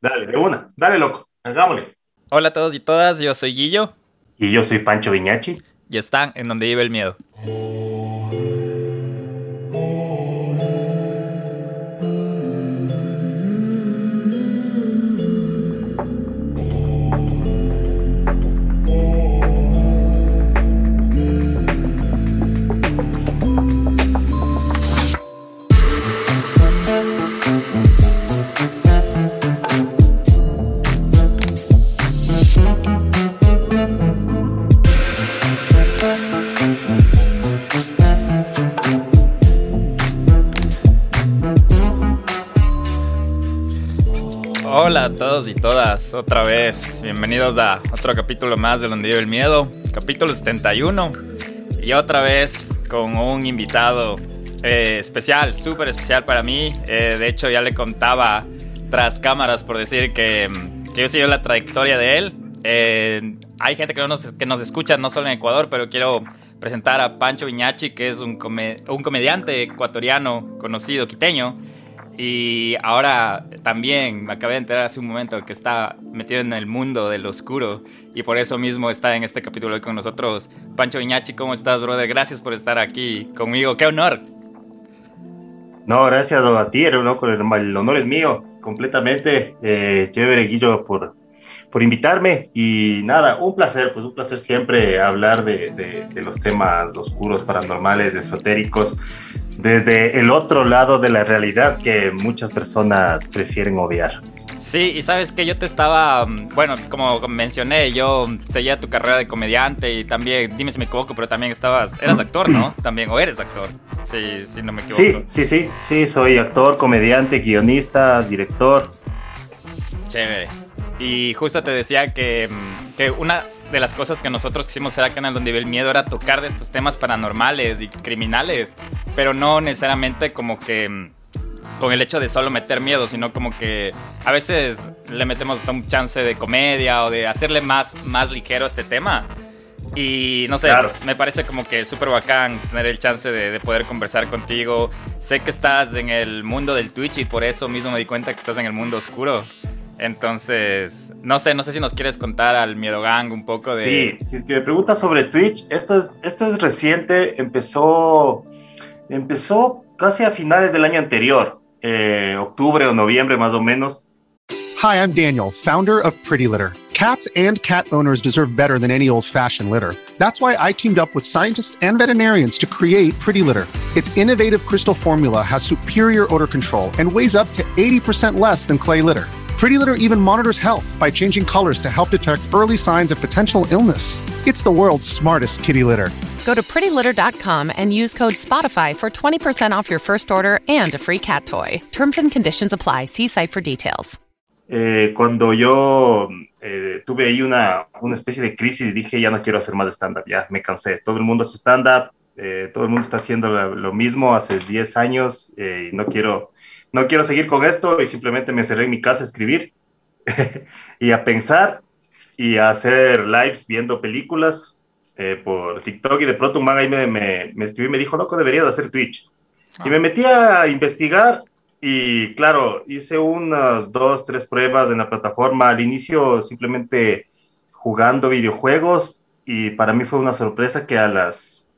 Dale, de una. Dale, loco. Hagámosle. Hola a todos y todas, yo soy Guillo. Y yo soy Pancho Viñachi. Y están en donde vive el miedo. Todos y todas, otra vez. Bienvenidos a otro capítulo más de Donde vive el miedo, capítulo 71. Y otra vez con un invitado eh, especial, súper especial para mí. Eh, de hecho, ya le contaba tras cámaras por decir que, que yo sigo la trayectoria de él. Eh, hay gente que, no nos, que nos escucha no solo en Ecuador, pero quiero presentar a Pancho Viñachi, que es un, un comediante ecuatoriano conocido, quiteño y ahora también me acabé de enterar hace un momento que está metido en el mundo del oscuro y por eso mismo está en este capítulo hoy con nosotros. Pancho Iñachi, ¿cómo estás, brother? Gracias por estar aquí conmigo. ¡Qué honor! No, gracias a ti, el, el honor es mío, completamente. Eh, chévere, Guillo, por, por invitarme. Y nada, un placer, pues un placer siempre hablar de, de los temas oscuros, paranormales, esotéricos desde el otro lado de la realidad que muchas personas prefieren obviar. Sí, y sabes que yo te estaba, mm, bueno, como mencioné, yo seguía tu carrera de comediante y también, dime si me equivoco, pero también estabas, eras actor, ¿no? También, o eres actor, sí, sí, no me equivoco. Sí, sí, sí, sí, soy actor, comediante, guionista, director. Chévere. Y justo te decía que, mm, que una de las cosas que nosotros quisimos hacer acá en el Donde Vive el Miedo era tocar de estos temas paranormales y criminales, pero no necesariamente como que mm, con el hecho de solo meter miedo, sino como que a veces le metemos hasta un chance de comedia o de hacerle más, más ligero este tema. Y no sé, me parece como que súper bacán tener el chance de, de, poder conversar contigo. Sé que estás en el mundo del Twitch y por eso mismo me di cuenta que estás en el mundo oscuro. Entonces, no sé, no sé si nos quieres contar al Miedo Gang un poco de... Sí, si es que me preguntas sobre Twitch, esto es, esto es reciente, empezó, empezó casi a finales del año anterior, eh, octubre o noviembre más o menos. Hi, I'm Daniel, founder of Pretty Litter. Cats and cat owners deserve better than any old-fashioned litter. That's why I teamed up with scientists and veterinarians to create Pretty Litter. Its innovative crystal formula has superior odor control and weighs up to 80% less than clay litter. Pretty Litter even monitors health by changing colors to help detect early signs of potential illness. It's the world's smartest kitty litter. Go to prettylitter.com and use code SPOTIFY for 20% off your first order and a free cat toy. Terms and conditions apply. See site for details. Eh, cuando yo eh, tuve ahí una, una especie de crisis, dije, ya no quiero hacer más stand-up, ya me cansé. Todo el mundo hace stand-up, eh, todo el mundo está haciendo lo, lo mismo hace 10 años eh, y no quiero no quiero seguir con esto y simplemente me cerré en mi casa a escribir y a pensar y a hacer lives viendo películas eh, por TikTok y de pronto un man ahí me, me, me escribió y me dijo, loco, deberías hacer Twitch. Y me metí a investigar y claro, hice unas dos, tres pruebas en la plataforma. Al inicio simplemente jugando videojuegos y para mí fue una sorpresa que a las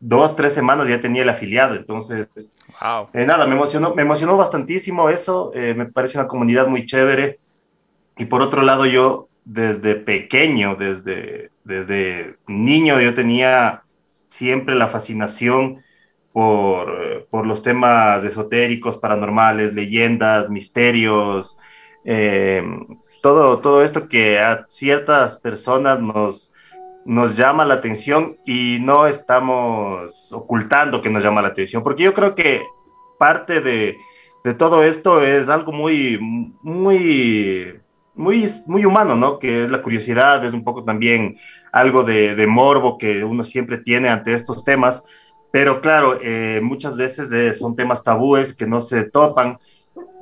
dos, tres semanas ya tenía el afiliado. Entonces, wow. eh, nada, me emocionó, me emocionó bastantísimo eso. Eh, me parece una comunidad muy chévere. Y por otro lado, yo desde pequeño, desde, desde niño, yo tenía siempre la fascinación por, por los temas esotéricos, paranormales, leyendas, misterios, eh, todo, todo esto que a ciertas personas nos, nos llama la atención y no estamos ocultando que nos llama la atención, porque yo creo que parte de, de todo esto es algo muy, muy, muy, muy humano, ¿no? Que es la curiosidad, es un poco también algo de, morbo que uno siempre tiene ante estos temas, pero claro, eh, muchas veces son temas tabúes que no se topan,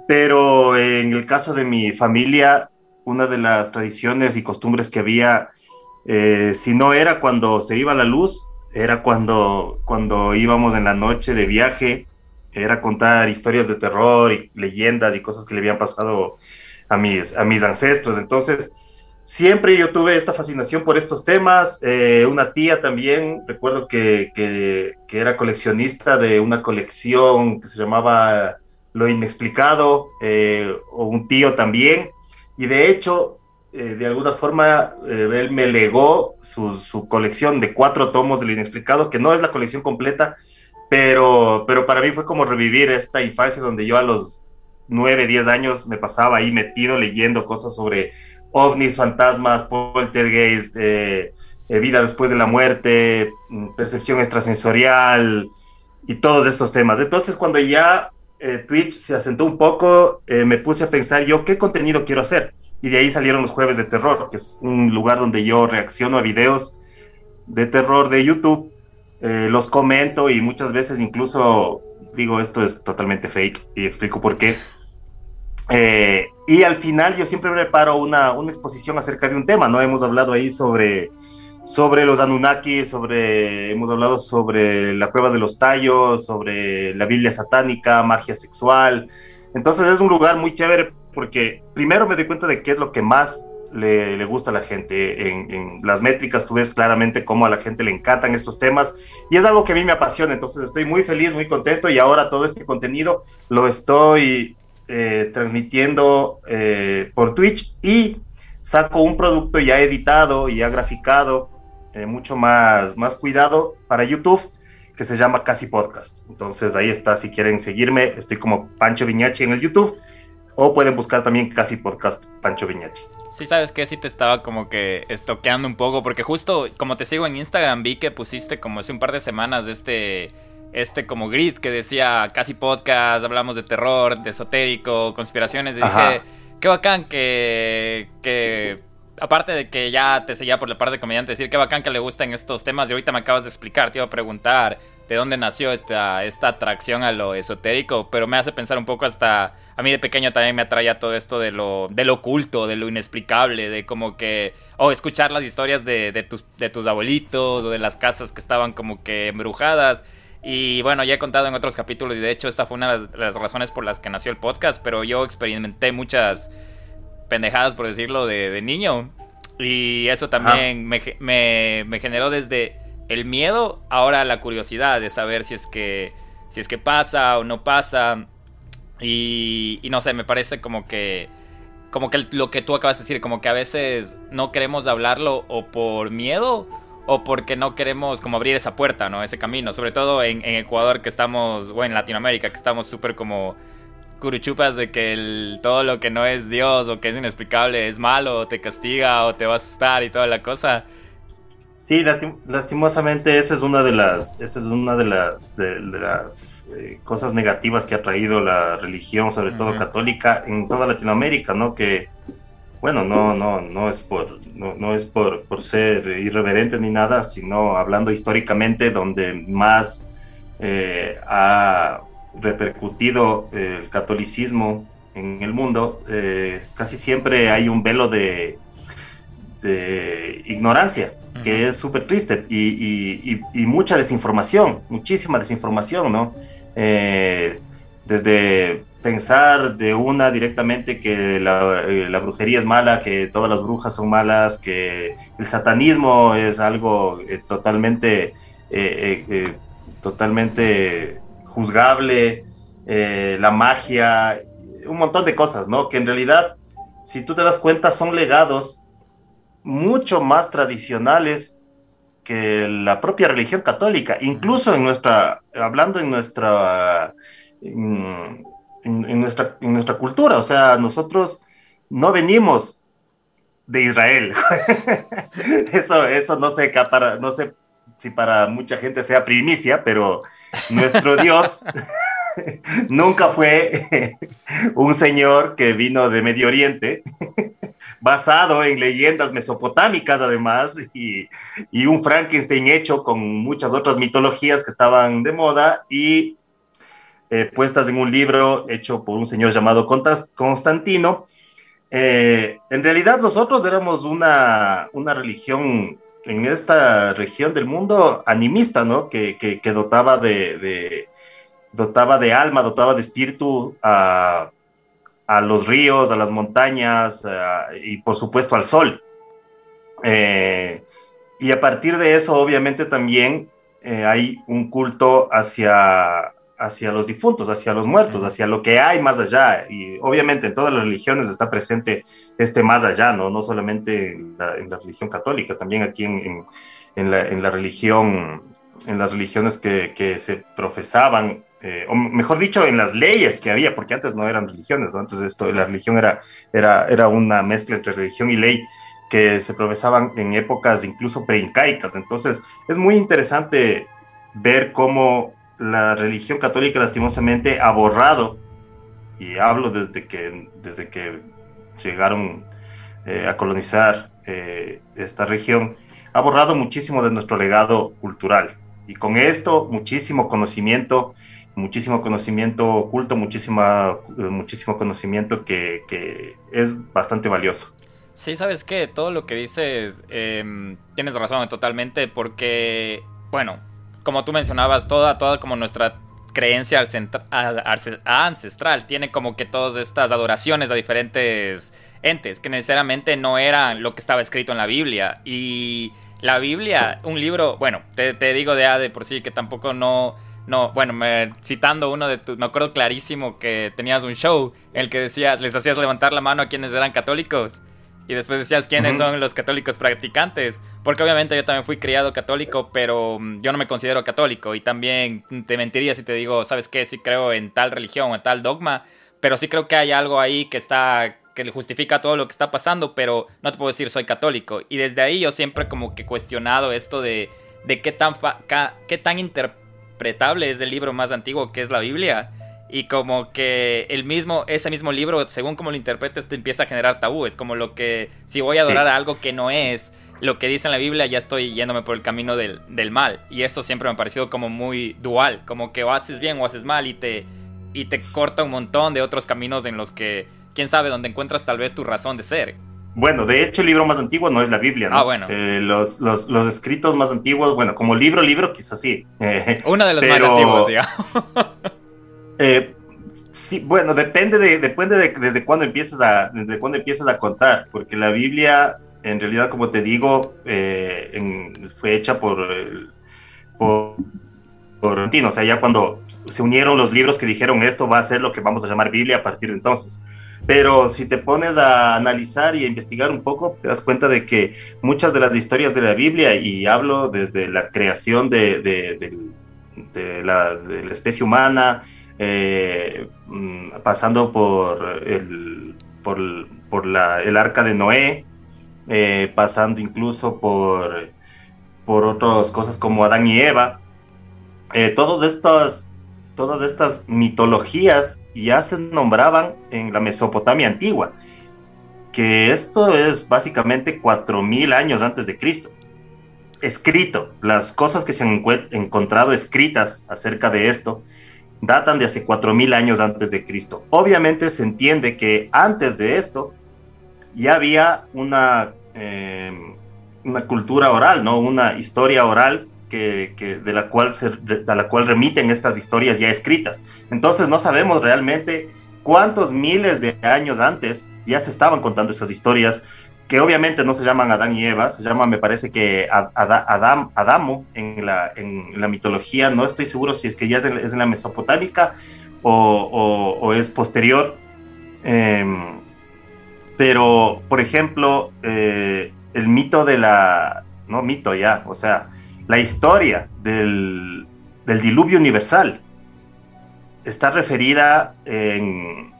pero en el caso de mi familia, una de las tradiciones y costumbres que había eh, si no era cuando se iba la luz, era cuando, cuando íbamos en la noche de viaje, era contar historias de terror y leyendas y cosas que le habían pasado a mis, a mis ancestros. Entonces, siempre yo tuve esta fascinación por estos temas. Eh, una tía también, recuerdo que, que, era coleccionista de una colección que se llamaba Lo Inexplicado, eh, o un tío también. Y de hecho, eh, de alguna forma, él me legó su, colección de cuatro tomos de Lo Inexplicado, que no es la colección completa, pero, pero para mí fue como revivir esta infancia donde yo a los nueve, diez años me pasaba ahí metido leyendo cosas sobre ovnis, fantasmas, poltergeist, eh, eh, vida después de la muerte, mm, percepción extrasensorial y todos estos temas. Entonces, cuando ya eh, Twitch se asentó un poco, me puse a pensar yo qué contenido quiero hacer. Y de ahí salieron los jueves de terror, que es un lugar donde yo reacciono a videos de terror de YouTube, los comento y muchas veces incluso digo esto es totalmente fake y explico por qué. Eh, y al final yo siempre preparo una, una, exposición acerca de un tema, ¿no? Hemos hablado ahí sobre, sobre los Anunnaki, sobre, hemos hablado sobre la cueva de los tallos, sobre la Biblia satánica, magia sexual. Entonces es un lugar muy chévere porque primero me doy cuenta de qué es lo que más le, le gusta a la gente. En, en, las métricas tú ves claramente cómo a la gente le encantan estos temas y es algo que a mí me apasiona. Entonces estoy muy feliz, muy contento y ahora todo este contenido lo estoy eh, transmitiendo eh, por Twitch y saco un producto ya editado y ya graficado, eh, mucho más, más cuidado para YouTube, que se llama Casi Podcast. Entonces ahí está, si quieren seguirme, estoy como Pancho Viñachi en el YouTube, o pueden buscar también Casi Podcast Pancho Viñachi. Sí, sabes que sí te estaba como que estoqueando un poco, porque justo como te sigo en Instagram, vi que pusiste como hace un par de semanas este este como grid que decía casi podcast, hablamos de terror, de esotérico, conspiraciones. Y dije, qué bacán que, que, aparte de que ya te seguía por la parte de comediante, decir qué bacán que le gustan estos temas. Y ahorita me acabas de explicar, te iba a preguntar de dónde nació esta, esta atracción a lo esotérico, pero me hace pensar un poco hasta, a mí de pequeño también me atraía todo esto de lo, de lo oculto, de lo inexplicable, de como que, o escuchar las historias de, de, tus, de tus abuelitos o de las casas que estaban como que embrujadas. Y bueno, ya he contado en otros capítulos y de hecho esta fue una de las razones por las que nació el podcast, pero yo experimenté muchas pendejadas, por decirlo, de, niño. Y eso también me, me, generó desde el miedo, ahora la curiosidad de saber si es que, si es que pasa o no pasa. Y, no sé, me parece como que como que lo que tú acabas de decir, como que a veces no queremos hablarlo o por miedo o porque no queremos como abrir esa puerta, ¿no? Ese camino, sobre todo en, Ecuador que estamos, o en Latinoamérica que estamos súper como curuchupas de que todo lo que no es Dios o que es inexplicable es malo, o te castiga o te va a asustar y toda la cosa. Sí, lastimosamente esa es una de las, esa es una de las, de, las eh, cosas negativas que ha traído la religión, sobre todo católica, en toda Latinoamérica, ¿no? Que bueno, no, no, no es por, no, es por, por, ser irreverente ni nada, sino hablando históricamente donde más eh, ha repercutido el catolicismo en el mundo, eh, casi siempre hay un velo de, de ignorancia, que es súper triste, y, y, mucha desinformación, muchísima desinformación, ¿no? Eh, desde pensar de una directamente que la, eh, la, brujería es mala, que todas las brujas son malas, que el satanismo es algo eh, totalmente, eh, totalmente juzgable, la magia, un montón de cosas, ¿no? Que en realidad, si tú te das cuenta, son legados mucho más tradicionales que la propia religión católica, incluso en nuestra, hablando en nuestra en, nuestra, en nuestra cultura. O sea, nosotros no venimos de Israel. eso, eso no sé, para, no sé si para mucha gente sea primicia, pero nuestro Dios nunca fue un señor que vino de Medio Oriente, basado en leyendas mesopotámicas además, y, y, un Frankenstein hecho con muchas otras mitologías que estaban de moda, y eh, puestas en un libro hecho por un señor llamado Constantino. Eh, en realidad nosotros éramos una, una religión en esta región del mundo animista, ¿no? Que, que, dotaba de, dotaba de alma, dotaba de espíritu a, a los ríos, a las montañas y por supuesto al sol. Eh, y a partir de eso, obviamente también eh, hay un culto hacia, hacia los difuntos, hacia los muertos, hacia lo que hay más allá. Y obviamente en todas las religiones está presente este más allá, no, no solamente en la, religión católica, también aquí en, en, la, religión, en las religiones que, que se profesaban eh, o mejor dicho, en las leyes que había, porque antes no eran religiones, ¿no? antes de esto la religión era, era, era una mezcla entre religión y ley que se profesaban en épocas incluso preincaicas. Entonces, es muy interesante ver cómo la religión católica lastimosamente ha borrado, y hablo desde que, desde que llegaron eh, a colonizar eh, esta región, ha borrado muchísimo de nuestro legado cultural. Y con esto, muchísimo conocimiento muchísimo conocimiento oculto, muchísima, muchísimo conocimiento que, que, es bastante valioso. Sí, sabes qué, todo lo que dices em, tienes razón totalmente porque, bueno, como tú mencionabas, toda, toda como nuestra creencia ancestral tiene como que todas estas adoraciones a diferentes entes que necesariamente no eran lo que estaba escrito en la Biblia y la Biblia, un libro, bueno, te, te digo de A de por sí que tampoco no no, bueno, me, citando uno de tus. Me acuerdo clarísimo que tenías un show en el que decías, les hacías levantar la mano a quienes eran católicos. Y después decías quiénes son los católicos practicantes. Porque obviamente yo también fui criado católico, pero mm, yo no me considero católico. Y también te mentiría si te digo, ¿sabes qué? Sí creo en tal religión o en tal dogma. Pero sí creo que hay algo ahí que está. que le justifica todo lo que está pasando. Pero no te puedo decir soy católico. Y desde ahí yo siempre como que he cuestionado esto de. de qué tan, qué tan es el libro más antiguo que es la Biblia. Y como que el mismo, ese mismo libro, según como lo interpretes, te empieza a generar tabú. Es como lo que, si voy a adorar a algo que no es lo que dice en la Biblia, ya estoy yéndome por el camino del, del, mal. Y eso siempre me ha parecido como muy dual. Como que o haces bien o haces mal y te, y te corta un montón de otros caminos en los que, quién sabe, donde encuentras tal vez tu razón de ser. Bueno, de hecho, el libro más antiguo no es la Biblia, ¿no? Ah, bueno. Eh, los, los, los, escritos más antiguos, bueno, como libro, libro, quizás sí. Uno de los más antiguos, digamos. eh, sí, bueno, depende de, depende de desde cuándo empiezas a, desde cuándo empiezas a contar, porque la Biblia, en realidad, como te digo, eh, en, fue hecha por, por, por o sea, ya cuando se unieron los libros que dijeron esto va a ser lo que vamos a llamar Biblia a partir de entonces. Pero si te pones a analizar y a investigar un poco, te das cuenta de que muchas de las historias de la Biblia, y hablo desde la creación de, la, especie humana, eh, mm, pasando por el, por, el arca de Noé, eh, pasando incluso por, por otras cosas como Adán y Eva, eh, todos estos todas estas mitologías ya se nombraban en la Mesopotamia antigua, que esto es básicamente 4.000 años antes de Cristo. Escrito, las cosas que se han encontrado escritas acerca de esto datan de hace 4.000 años antes de Cristo. Obviamente se entiende que antes de esto ya había una, eh, una cultura oral, ¿no? Una historia oral que, de, la cual se, de la cual remiten estas historias ya escritas. Entonces no sabemos realmente cuántos miles de años antes ya se estaban contando esas historias, que obviamente no se llaman Adán y Eva, se llama, me parece que Adam, Adamo en la, en la mitología, no estoy seguro si es que ya es en, la mesopotámica o, o, es posterior. Em, pero, por ejemplo, eh, el mito de la, no mito ya, o sea, la historia del, diluvio universal está referida en,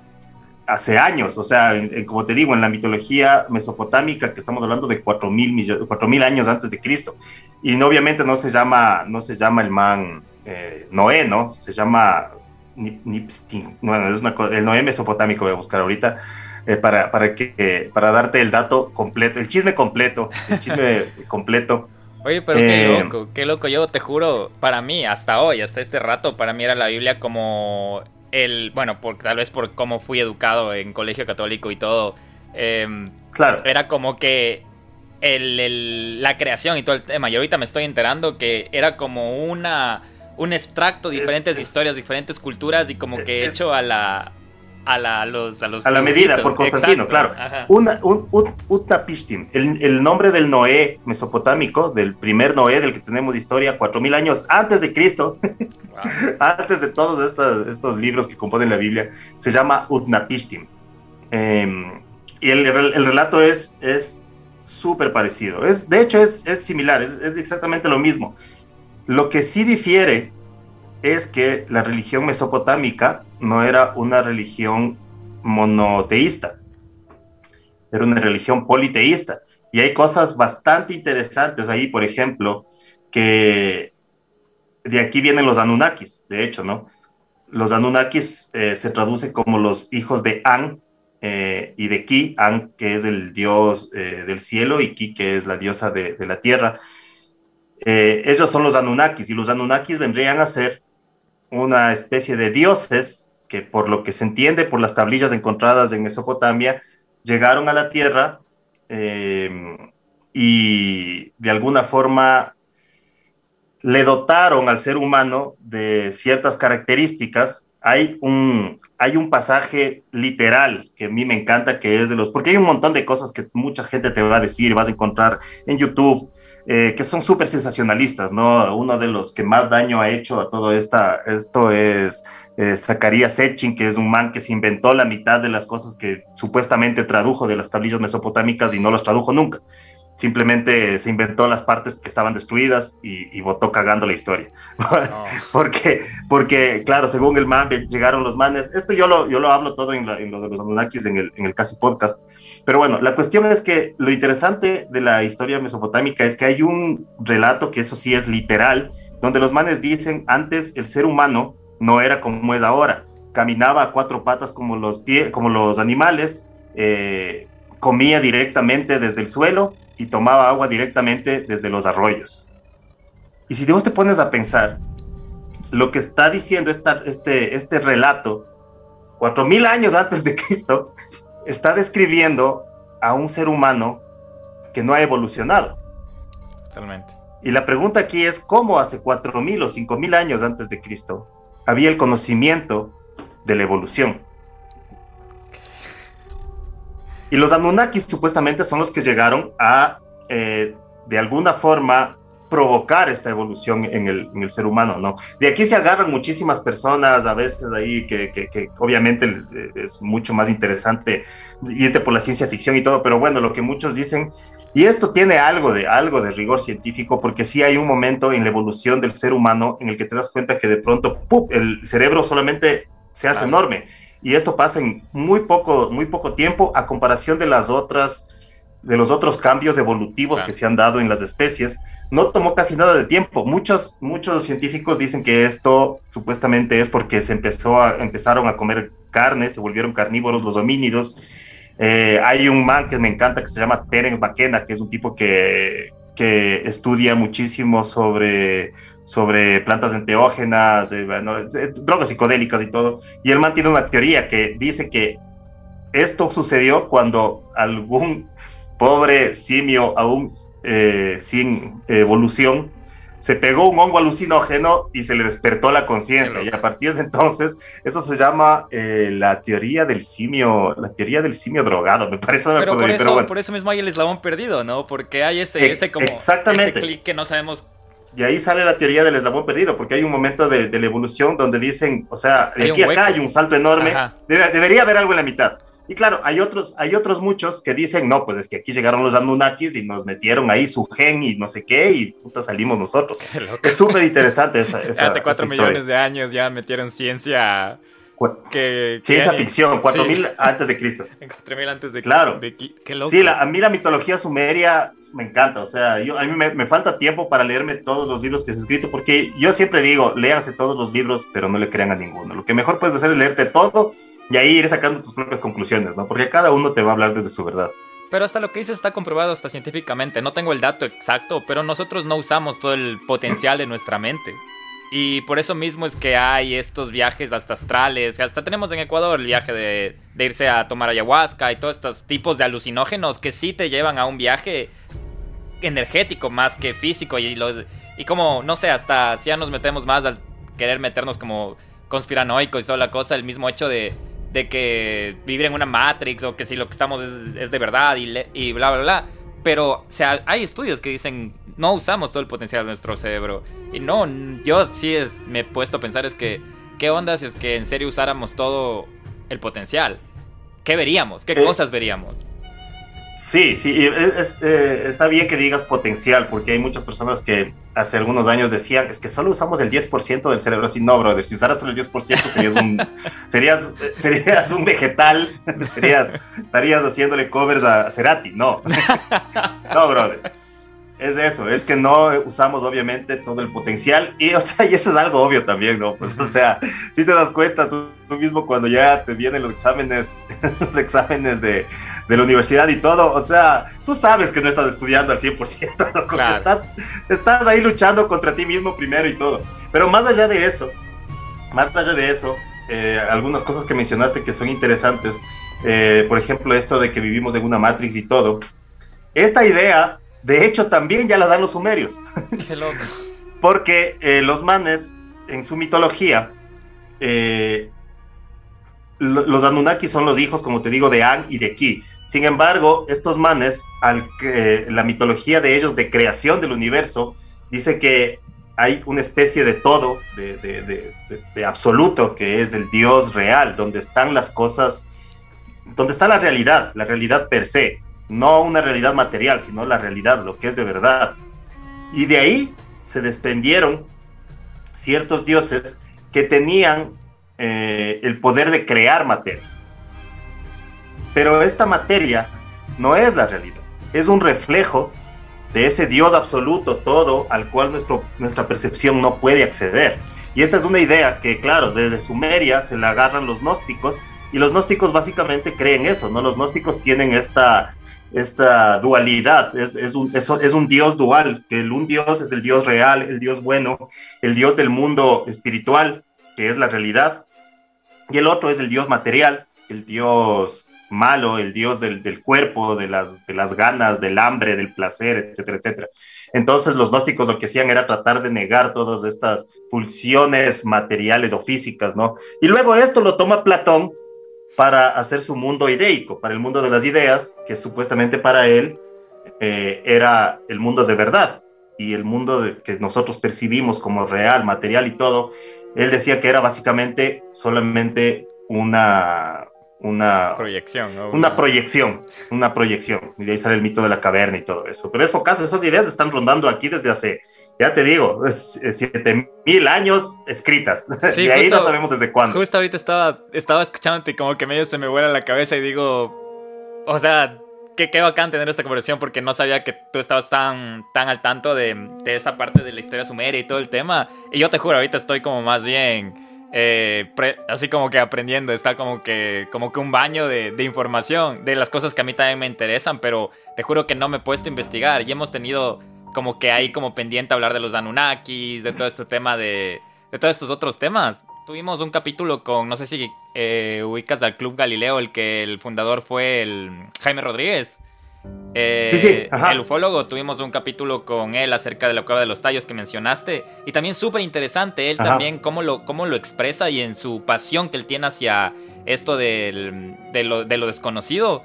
hace años, o sea, como te digo, en la mitología mesopotámica, que estamos hablando de 4.000 mil años antes de Cristo. Y obviamente no se llama, no se llama el man eh, Noé, ¿no? Se llama Nipstin. Bueno, es una, el Noé mesopotámico voy a buscar ahorita. Eh, para, para, que, para darte el dato completo, el chisme completo, el chisme completo Oye, pero qué eh, loco, qué loco. Yo te juro, para mí, hasta hoy, hasta este rato, para mí era la Biblia como el. Bueno, por, tal vez por cómo fui educado en colegio católico y todo. Em, claro. Era como que el, la creación y todo el tema. Y ahorita me estoy enterando que era como una un extracto, diferentes historias, diferentes culturas y como que hecho a la a la, los, a, los a la medida, por Constantino, claro. Una, un, Utnapishtim, el, el, nombre del Noé mesopotámico, del primer Noé del que tenemos historia, cuatro mil años antes de Cristo, antes de todos estos, estos libros que componen la Biblia, se llama Utnapishtim. Em, y el, el, relato es súper parecido. Es, de hecho, es, es similar, es, es exactamente lo mismo. Lo que sí difiere es que la religión mesopotámica no era una religión monoteísta, era una religión politeísta. Y hay cosas bastante interesantes ahí, por ejemplo, que de aquí vienen los Anunnakis, de hecho, ¿no? Los Anunnakis eh, se traduce como los hijos de An eh, y de Ki, An, que es el dios eh, del cielo, y Ki, que es la diosa de, de la tierra. ellos son los Anunnakis, y los Anunnakis vendrían a ser una especie de dioses que por lo que se entiende por las tablillas encontradas en Mesopotamia, llegaron a la tierra eh, y de alguna forma le dotaron al ser humano de ciertas características. Hay un, hay un pasaje literal que a mí me encanta, que es de los, porque hay un montón de cosas que mucha gente te va a decir, vas a encontrar en YouTube, eh, que son súper sensacionalistas, ¿no? Uno de los que más daño ha hecho a todo esta, esto es eh, Zacarías que es un man que se inventó la mitad de las cosas que supuestamente tradujo de las tablillas mesopotámicas y no las tradujo nunca simplemente se inventó las partes que estaban destruidas y, votó cagando la historia. porque, porque, claro, según el man, llegaron los manes. Esto yo lo, yo lo hablo todo en, lo de los Anunnakis en el, en el casi podcast. Pero bueno, la cuestión es que lo interesante de la historia mesopotámica es que hay un relato que eso sí es literal, donde los manes dicen antes el ser humano no era como es ahora. Caminaba a cuatro patas como los, pie, como los animales, eh, comía directamente desde el suelo y tomaba agua directamente desde los arroyos. Y si vos te pones a pensar, lo que está diciendo esta, este, este relato, cuatro mil años antes de Cristo, está describiendo a un ser humano que no ha evolucionado. Totalmente. Y la pregunta aquí es, ¿cómo hace cuatro mil o cinco mil años antes de Cristo había el conocimiento de la evolución? Y los Anunnakis supuestamente son los que llegaron a, eh, de alguna forma, provocar esta evolución en el, en el, ser humano, ¿no? De aquí se agarran muchísimas personas, a veces ahí, que, que, que, obviamente es mucho más interesante irte por la ciencia ficción y todo, pero bueno, lo que muchos dicen, y esto tiene algo de, algo de rigor científico, porque sí hay un momento en la evolución del ser humano en el que te das cuenta que de pronto, ¡pup!, el cerebro solamente se hace enorme y esto pasa en muy poco, muy poco tiempo a comparación de las otras, de los otros cambios evolutivos que se han dado en las especies. No tomó casi nada de tiempo. Muchos, muchos científicos dicen que esto supuestamente es porque se empezó empezaron a comer carne, se volvieron carnívoros los homínidos. Eh, hay un man que me encanta que se llama Terence McKenna, que es un tipo que, que estudia muchísimo sobre sobre plantas enteógenas, drogas psicodélicas y todo. Y él mantiene una teoría que dice que esto sucedió cuando algún pobre simio aún eh, sin evolución se pegó un hongo alucinógeno y se le despertó la conciencia. Y a partir de entonces, eso se llama eh, la teoría del simio, la teoría del simio drogado, me parece. pero, por, eso, por eso mismo hay el eslabón perdido, ¿no? Porque hay ese, ese como exactamente. ese clic que no sabemos y ahí sale la teoría del eslabón perdido, porque hay un momento de, la evolución donde dicen, o sea, de aquí a acá hay un salto enorme, debería haber algo en la mitad. Y claro, hay otros, hay otros muchos que dicen, no, pues es que aquí llegaron los Anunnakis y nos metieron ahí su gen y no sé qué, y puta salimos nosotros. Es súper interesante esa, esa, Hace cuatro millones de años ya metieron ciencia que, ciencia ficción, 4000 antes de Cristo. 4000 antes de Claro. qué loco. Sí, a mí la mitología sumeria me encanta, o sea, yo, a mí me, falta tiempo para leerme todos los libros que se han escrito, porque yo siempre digo, léanse todos los libros, pero no le crean a ninguno. Lo que mejor puedes hacer es leerte todo y ahí ir sacando tus propias conclusiones, ¿no? Porque cada uno te va a hablar desde su verdad. Pero hasta lo que dices está comprobado hasta científicamente. No tengo el dato exacto, pero nosotros no usamos todo el potencial de nuestra mente. Y por eso mismo es que hay estos viajes hasta astrales. Hasta tenemos en Ecuador el viaje de, irse a tomar ayahuasca y todos estos tipos de alucinógenos que sí te llevan a un viaje energético más que físico. Y, y como, no sé, hasta si ya nos metemos más al querer meternos como conspiranoicos y toda la cosa, el mismo hecho de de que vivir en una Matrix o que si lo que estamos es, de verdad y, y, bla, bla, bla. Pero o sea, hay estudios que dicen no usamos todo el potencial de nuestro cerebro. Y no, yo sí es, me he puesto a pensar es que, ¿qué onda si es que en serio usáramos todo el potencial? ¿Qué veríamos? ¿Qué eh, cosas veríamos? Sí, sí, eh, está bien que digas potencial, porque hay muchas personas que hace algunos años decían, es que solo usamos el 10% del cerebro, así no, brother, si usaras solo el 10% serías un, serías, serías un vegetal, serías, estarías haciéndole covers a Cerati, no, no, brother es eso, es que no usamos obviamente todo el potencial y, o sea, y eso es algo obvio también, ¿no? Pues, o sea, si te das cuenta tú, mismo cuando ya te vienen los exámenes, los exámenes de, de, la universidad y todo, o sea, tú sabes que no estás estudiando al 100%, ¿no? Claro. Estás, estás ahí luchando contra ti mismo primero y todo. Pero más allá de eso, más allá de eso, eh, algunas cosas que mencionaste que son interesantes, eh, por ejemplo, esto de que vivimos en una Matrix y todo, esta idea de hecho, también ya la dan los sumerios. Qué loco. Porque eh, los manes, en su mitología, eh, los Anunnaki son los hijos, como te digo, de An y de Ki. Sin embargo, estos manes, al que, la mitología de ellos de creación del universo, dice que hay una especie de todo, de, absoluto, que es el Dios real, donde están las cosas, donde está la realidad, la realidad per se no una realidad material, sino la realidad, lo que es de verdad. Y de ahí se desprendieron ciertos dioses que tenían eh, el poder de crear materia. Pero esta materia no es la realidad, es un reflejo de ese Dios absoluto, todo al cual nuestro, nuestra percepción no puede acceder. Y esta es una idea que, claro, desde Sumeria se la agarran los gnósticos, y los gnósticos básicamente creen eso, ¿no? Los gnósticos tienen esta esta dualidad, es, es, un, es, es, un Dios dual, que el un Dios es el Dios real, el Dios bueno, el Dios del mundo espiritual, que es la realidad, y el otro es el Dios material, el Dios malo, el Dios del, del cuerpo, de las, de las ganas, del hambre, del placer, etcétera, etcétera. Entonces los gnósticos lo que hacían era tratar de negar todas estas pulsiones materiales o físicas, ¿no? Y luego esto lo toma Platón para hacer su mundo ideico, para el mundo de las ideas, que supuestamente para él eh, era el mundo de verdad y el mundo que nosotros percibimos como real, material y todo. Él decía que era básicamente solamente una, una proyección, una proyección, una proyección. Y de ahí sale el mito de la caverna y todo eso. Pero es caso, esas ideas están rondando aquí desde hace, ya te digo, siete mil años escritas. Sí, y ahí no sabemos desde cuándo. Justo ahorita estaba, estaba escuchándote y como que medio se me vuela la cabeza y digo, o sea, qué, qué bacán tener esta conversación porque no sabía que tú estabas tan, tan al tanto de, de esa parte de la historia sumeria y todo el tema. Y yo te juro, ahorita estoy como más bien eh, así como que aprendiendo, está como que, como que un baño de, información, de las cosas que a mí también me interesan, pero te juro que no me he puesto a investigar y hemos tenido como que ahí como pendiente hablar de los Anunnakis, de todo este tema de, de todos estos otros temas. Tuvimos un capítulo con, no sé si eh, ubicas al Club Galileo, el que el fundador fue el Jaime Rodríguez. Eh, el ufólogo, tuvimos un capítulo con él acerca de la cueva de los tallos que mencionaste. Y también súper interesante, él también cómo lo, cómo lo expresa y en su pasión que él tiene hacia esto de, lo, desconocido.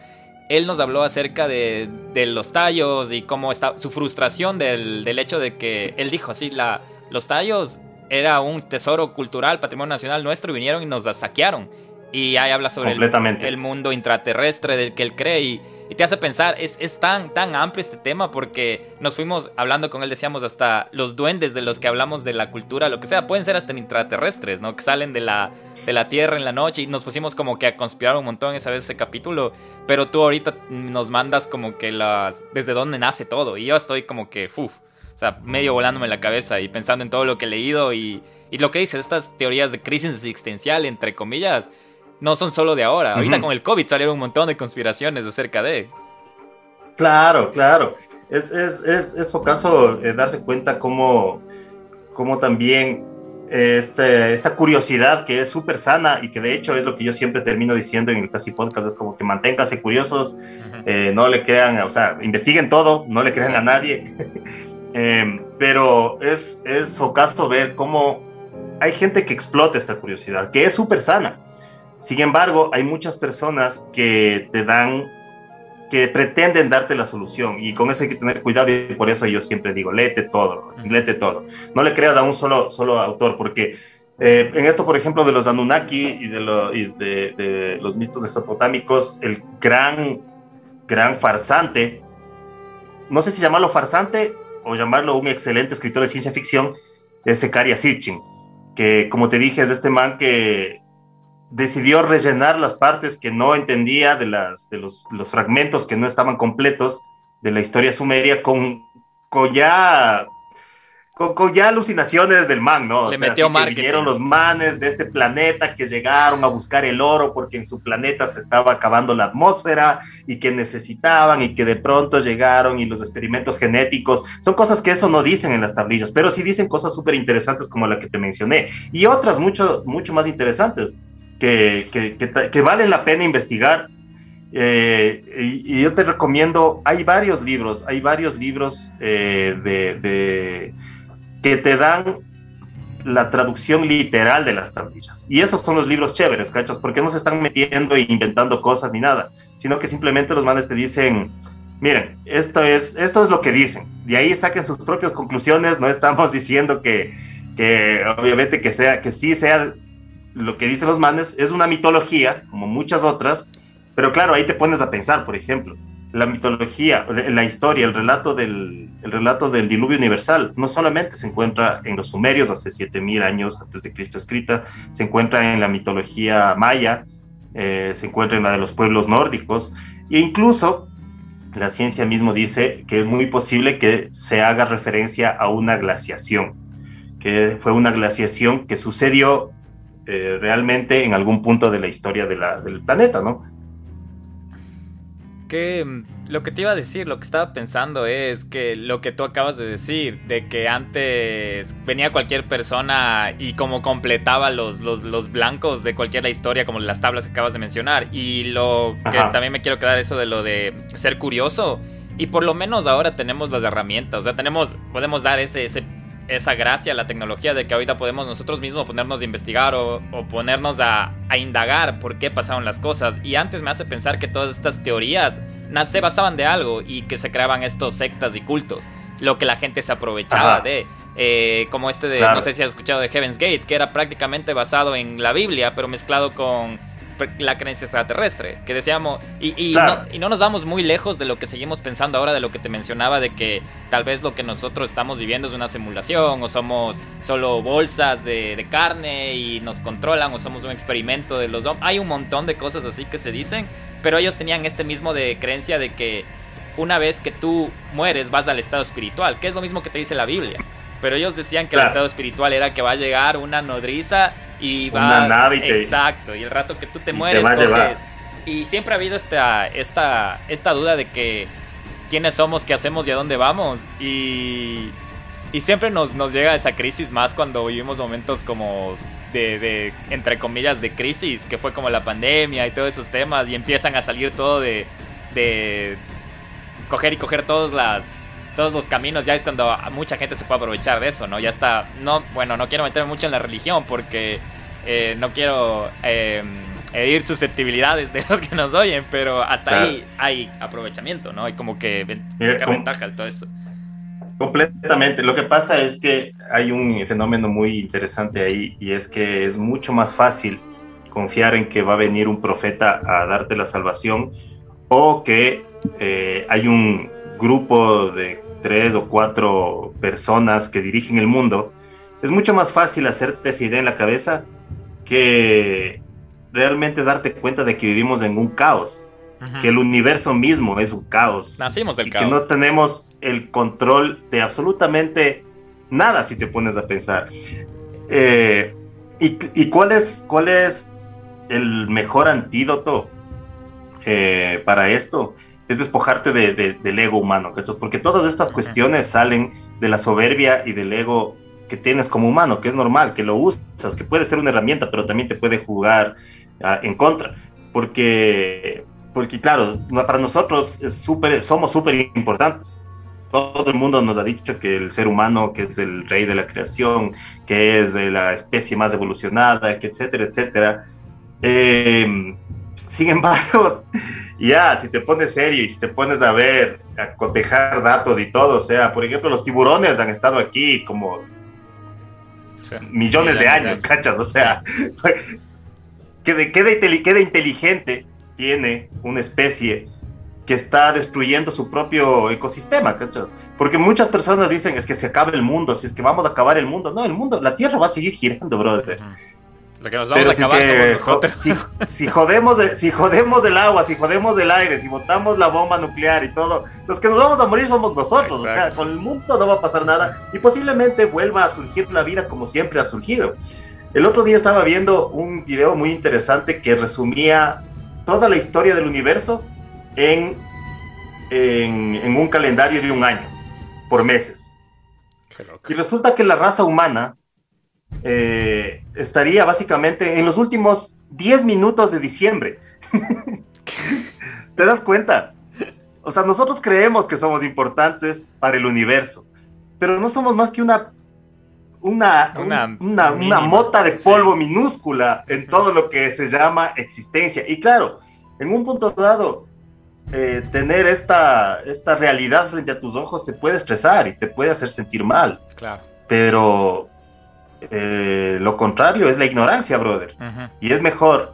Él nos habló acerca de, los tallos y cómo está su frustración del, hecho de que él dijo así, la, los tallos era un tesoro cultural, patrimonio nacional nuestro y vinieron y nos la saquearon. Y ahí habla sobre el, el, mundo intraterrestre del que él cree y y te hace pensar, es, es tan, tan amplio este tema porque nos fuimos hablando con él, decíamos hasta los duendes de los que hablamos de la cultura, lo que sea, pueden ser hasta intraterrestres, ¿no? Que salen de la, de la Tierra en la noche y nos pusimos como que a conspirar un montón esa vez ese capítulo, pero tú ahorita nos mandas como que las, desde dónde nace todo y yo estoy como que, uff, o sea, medio volándome la cabeza y pensando en todo lo que he leído y, y lo que dices, estas teorías de crisis existencial, entre comillas, no son solo de ahora. Ahorita con el COVID salieron un montón de conspiraciones acerca de. Claro, claro. Es, es, es, es caso eh, darse cuenta cómo, cómo también este, esta curiosidad que es súper sana y que de hecho es lo que yo siempre termino diciendo en el Casi Podcast, es como que manténganse curiosos, eh, no le crean, o sea, investiguen todo, no le crean a nadie. Em, pero es, es ocaso ver cómo hay gente que explota esta curiosidad, que es súper sana Sin embargo, hay muchas personas que te dan, que pretenden darte la solución y con eso hay que tener cuidado y por eso yo siempre digo, léete todo, léete todo. No le creas a un solo, solo autor porque eh, en esto, por ejemplo, de los Anunnaki y de, de, los mitos mesopotámicos, el gran, gran farsante, no sé si llamarlo farsante o llamarlo un excelente escritor de ciencia ficción, es Sekaria Sitchin, que como te dije es de este man que decidió rellenar las partes que no entendía de, las, de los, los fragmentos que no estaban completos de la historia sumeria con, con ya con, ya alucinaciones del man, ¿no? Le metió marketing. vinieron los manes de este planeta que llegaron a buscar el oro porque en su planeta se estaba acabando la atmósfera y que necesitaban y que de pronto llegaron y los experimentos genéticos, son cosas que eso no dicen en las tablillas, pero sí dicen cosas súper interesantes como la que te mencioné y otras mucho, mucho más interesantes que, que, que, valen la pena investigar. Eh, y, yo te recomiendo, hay varios libros, hay varios libros eh, de que te dan la traducción literal de las tablillas. Y esos son los libros chéveres, ¿cachas? Porque no se están metiendo e inventando cosas ni nada, sino que simplemente los manes te dicen, miren, esto es, esto es lo que dicen. De ahí saquen sus propias conclusiones, no estamos diciendo que, que obviamente que, sea, que sí sea lo que dicen los manes, es una mitología, como muchas otras, pero claro, ahí te pones a pensar, por ejemplo, la mitología, la historia, el relato del, el relato del diluvio universal, no solamente se encuentra en los sumerios hace 7000 años antes de Cristo escrita, se encuentra en la mitología maya, eh, se encuentra en la de los pueblos nórdicos, e incluso la ciencia mismo dice que es muy posible que se haga referencia a una glaciación, que fue una glaciación que sucedió eh, realmente en algún punto de la historia de la, del planeta, ¿no? que mm, lo que te iba a decir, lo que estaba pensando es que lo que tú acabas de decir, de que antes venía cualquier persona y como completaba los, los, blancos de cualquier historia, como las tablas que acabas de mencionar. Y lo que también me quiero quedar eso de lo de ser curioso. Y por lo menos ahora tenemos las herramientas, o sea, tenemos, podemos dar ese, ese esa gracia a la tecnología de que ahorita podemos nosotros mismos ponernos a investigar o, ponernos a, indagar por qué pasaron las cosas. Y antes me hace pensar que todas estas teorías se basaban de algo y que se creaban estos sectas y cultos. Lo que la gente se aprovechaba de. Eh, como este de, no sé si has escuchado de Heaven's Gate, que era prácticamente basado en la Biblia, pero mezclado con la creencia extraterrestre, que decíamos, y, y, no, nos vamos muy lejos de lo que seguimos pensando ahora, de lo que te mencionaba, de que tal vez lo que nosotros estamos viviendo es una simulación, o somos solo bolsas de, carne y nos controlan, o somos un experimento de los. Hay un montón de cosas así que se dicen, pero ellos tenían este mismo de creencia de que una vez que tú mueres vas al estado espiritual, que es lo mismo que te dice la Biblia. Pero ellos decían que el estado espiritual era que va a llegar una nodriza y va. Una nave y Exacto, y el rato que tú te mueres, coges. Y siempre ha habido esta, esta, esta duda de que quiénes somos, qué hacemos y a dónde vamos. Y, y siempre nos, nos llega esa crisis más cuando vivimos momentos como de, de, entre comillas, de crisis, que fue como la pandemia y todos esos temas, y empiezan a salir todo de, de coger y coger todas las, todos los caminos, ya es cuando mucha gente se puede aprovechar de eso, ¿no? Ya está, no, bueno, no quiero meterme mucho en la religión porque eh, no quiero eh, herir susceptibilidades de los que nos oyen, pero hasta ahí hay aprovechamiento, ¿no? Hay como que sacar ventaja de todo eso. Completamente. Lo que pasa es que hay un fenómeno muy interesante ahí y es que es mucho más fácil confiar en que va a venir un profeta a darte la salvación o que eh, hay un grupo de tres o cuatro personas que dirigen el mundo, es mucho más fácil hacerte esa idea en la cabeza que realmente darte cuenta de que vivimos en un caos, que el universo mismo es un caos. Nacimos del y caos. Que no tenemos el control de absolutamente nada si te pones a pensar. Eh, y, cuál, es, cuál es el mejor antídoto eh, para esto? Es despojarte de, del ego humano, ¿cachos? Porque todas estas cuestiones salen de la soberbia y del ego que tienes como humano, que es normal, que lo usas, que puede ser una herramienta, pero también te puede jugar ah, en contra. Porque, porque claro, para nosotros es super, somos súper importantes. Todo el mundo nos ha dicho que el ser humano, que es el rey de la creación, que es de la especie más evolucionada, que etcétera, etcétera. Eh, sin embargo, ya, si te pones serio y si te pones a ver, a cotejar datos y todo, o sea, por ejemplo, los tiburones han estado aquí como millones de años, ¿cachas? O sea, ¿qué de, qué, de, inteligente tiene una especie que está destruyendo su propio ecosistema, ¿cachas? Porque muchas personas dicen, es que se acaba el mundo, si es que vamos a acabar el mundo. No, el mundo, la Tierra va a seguir girando, brother. Que nos vamos a acabar si, si, jodemos si jodemos el agua, si jodemos el aire, si botamos la bomba nuclear y todo, los que nos vamos a morir somos nosotros. O sea, con el mundo no va a pasar nada y posiblemente vuelva a surgir la vida como siempre ha surgido. El otro día estaba viendo un video muy interesante que resumía toda la historia del universo en, en, un calendario de un año, por meses. Y resulta que la raza humana eh, estaría básicamente en los últimos 10 minutos de diciembre. ¿Te das cuenta? O sea, nosotros creemos que somos importantes para el universo, pero no somos más que una una, una, una, mota de polvo minúscula en todo lo que se llama existencia. Y claro, en un punto dado, eh, tener esta, esta realidad frente a tus ojos te puede estresar y te puede hacer sentir mal. Claro. Pero eh, lo contrario es la ignorancia, brother. Y es mejor,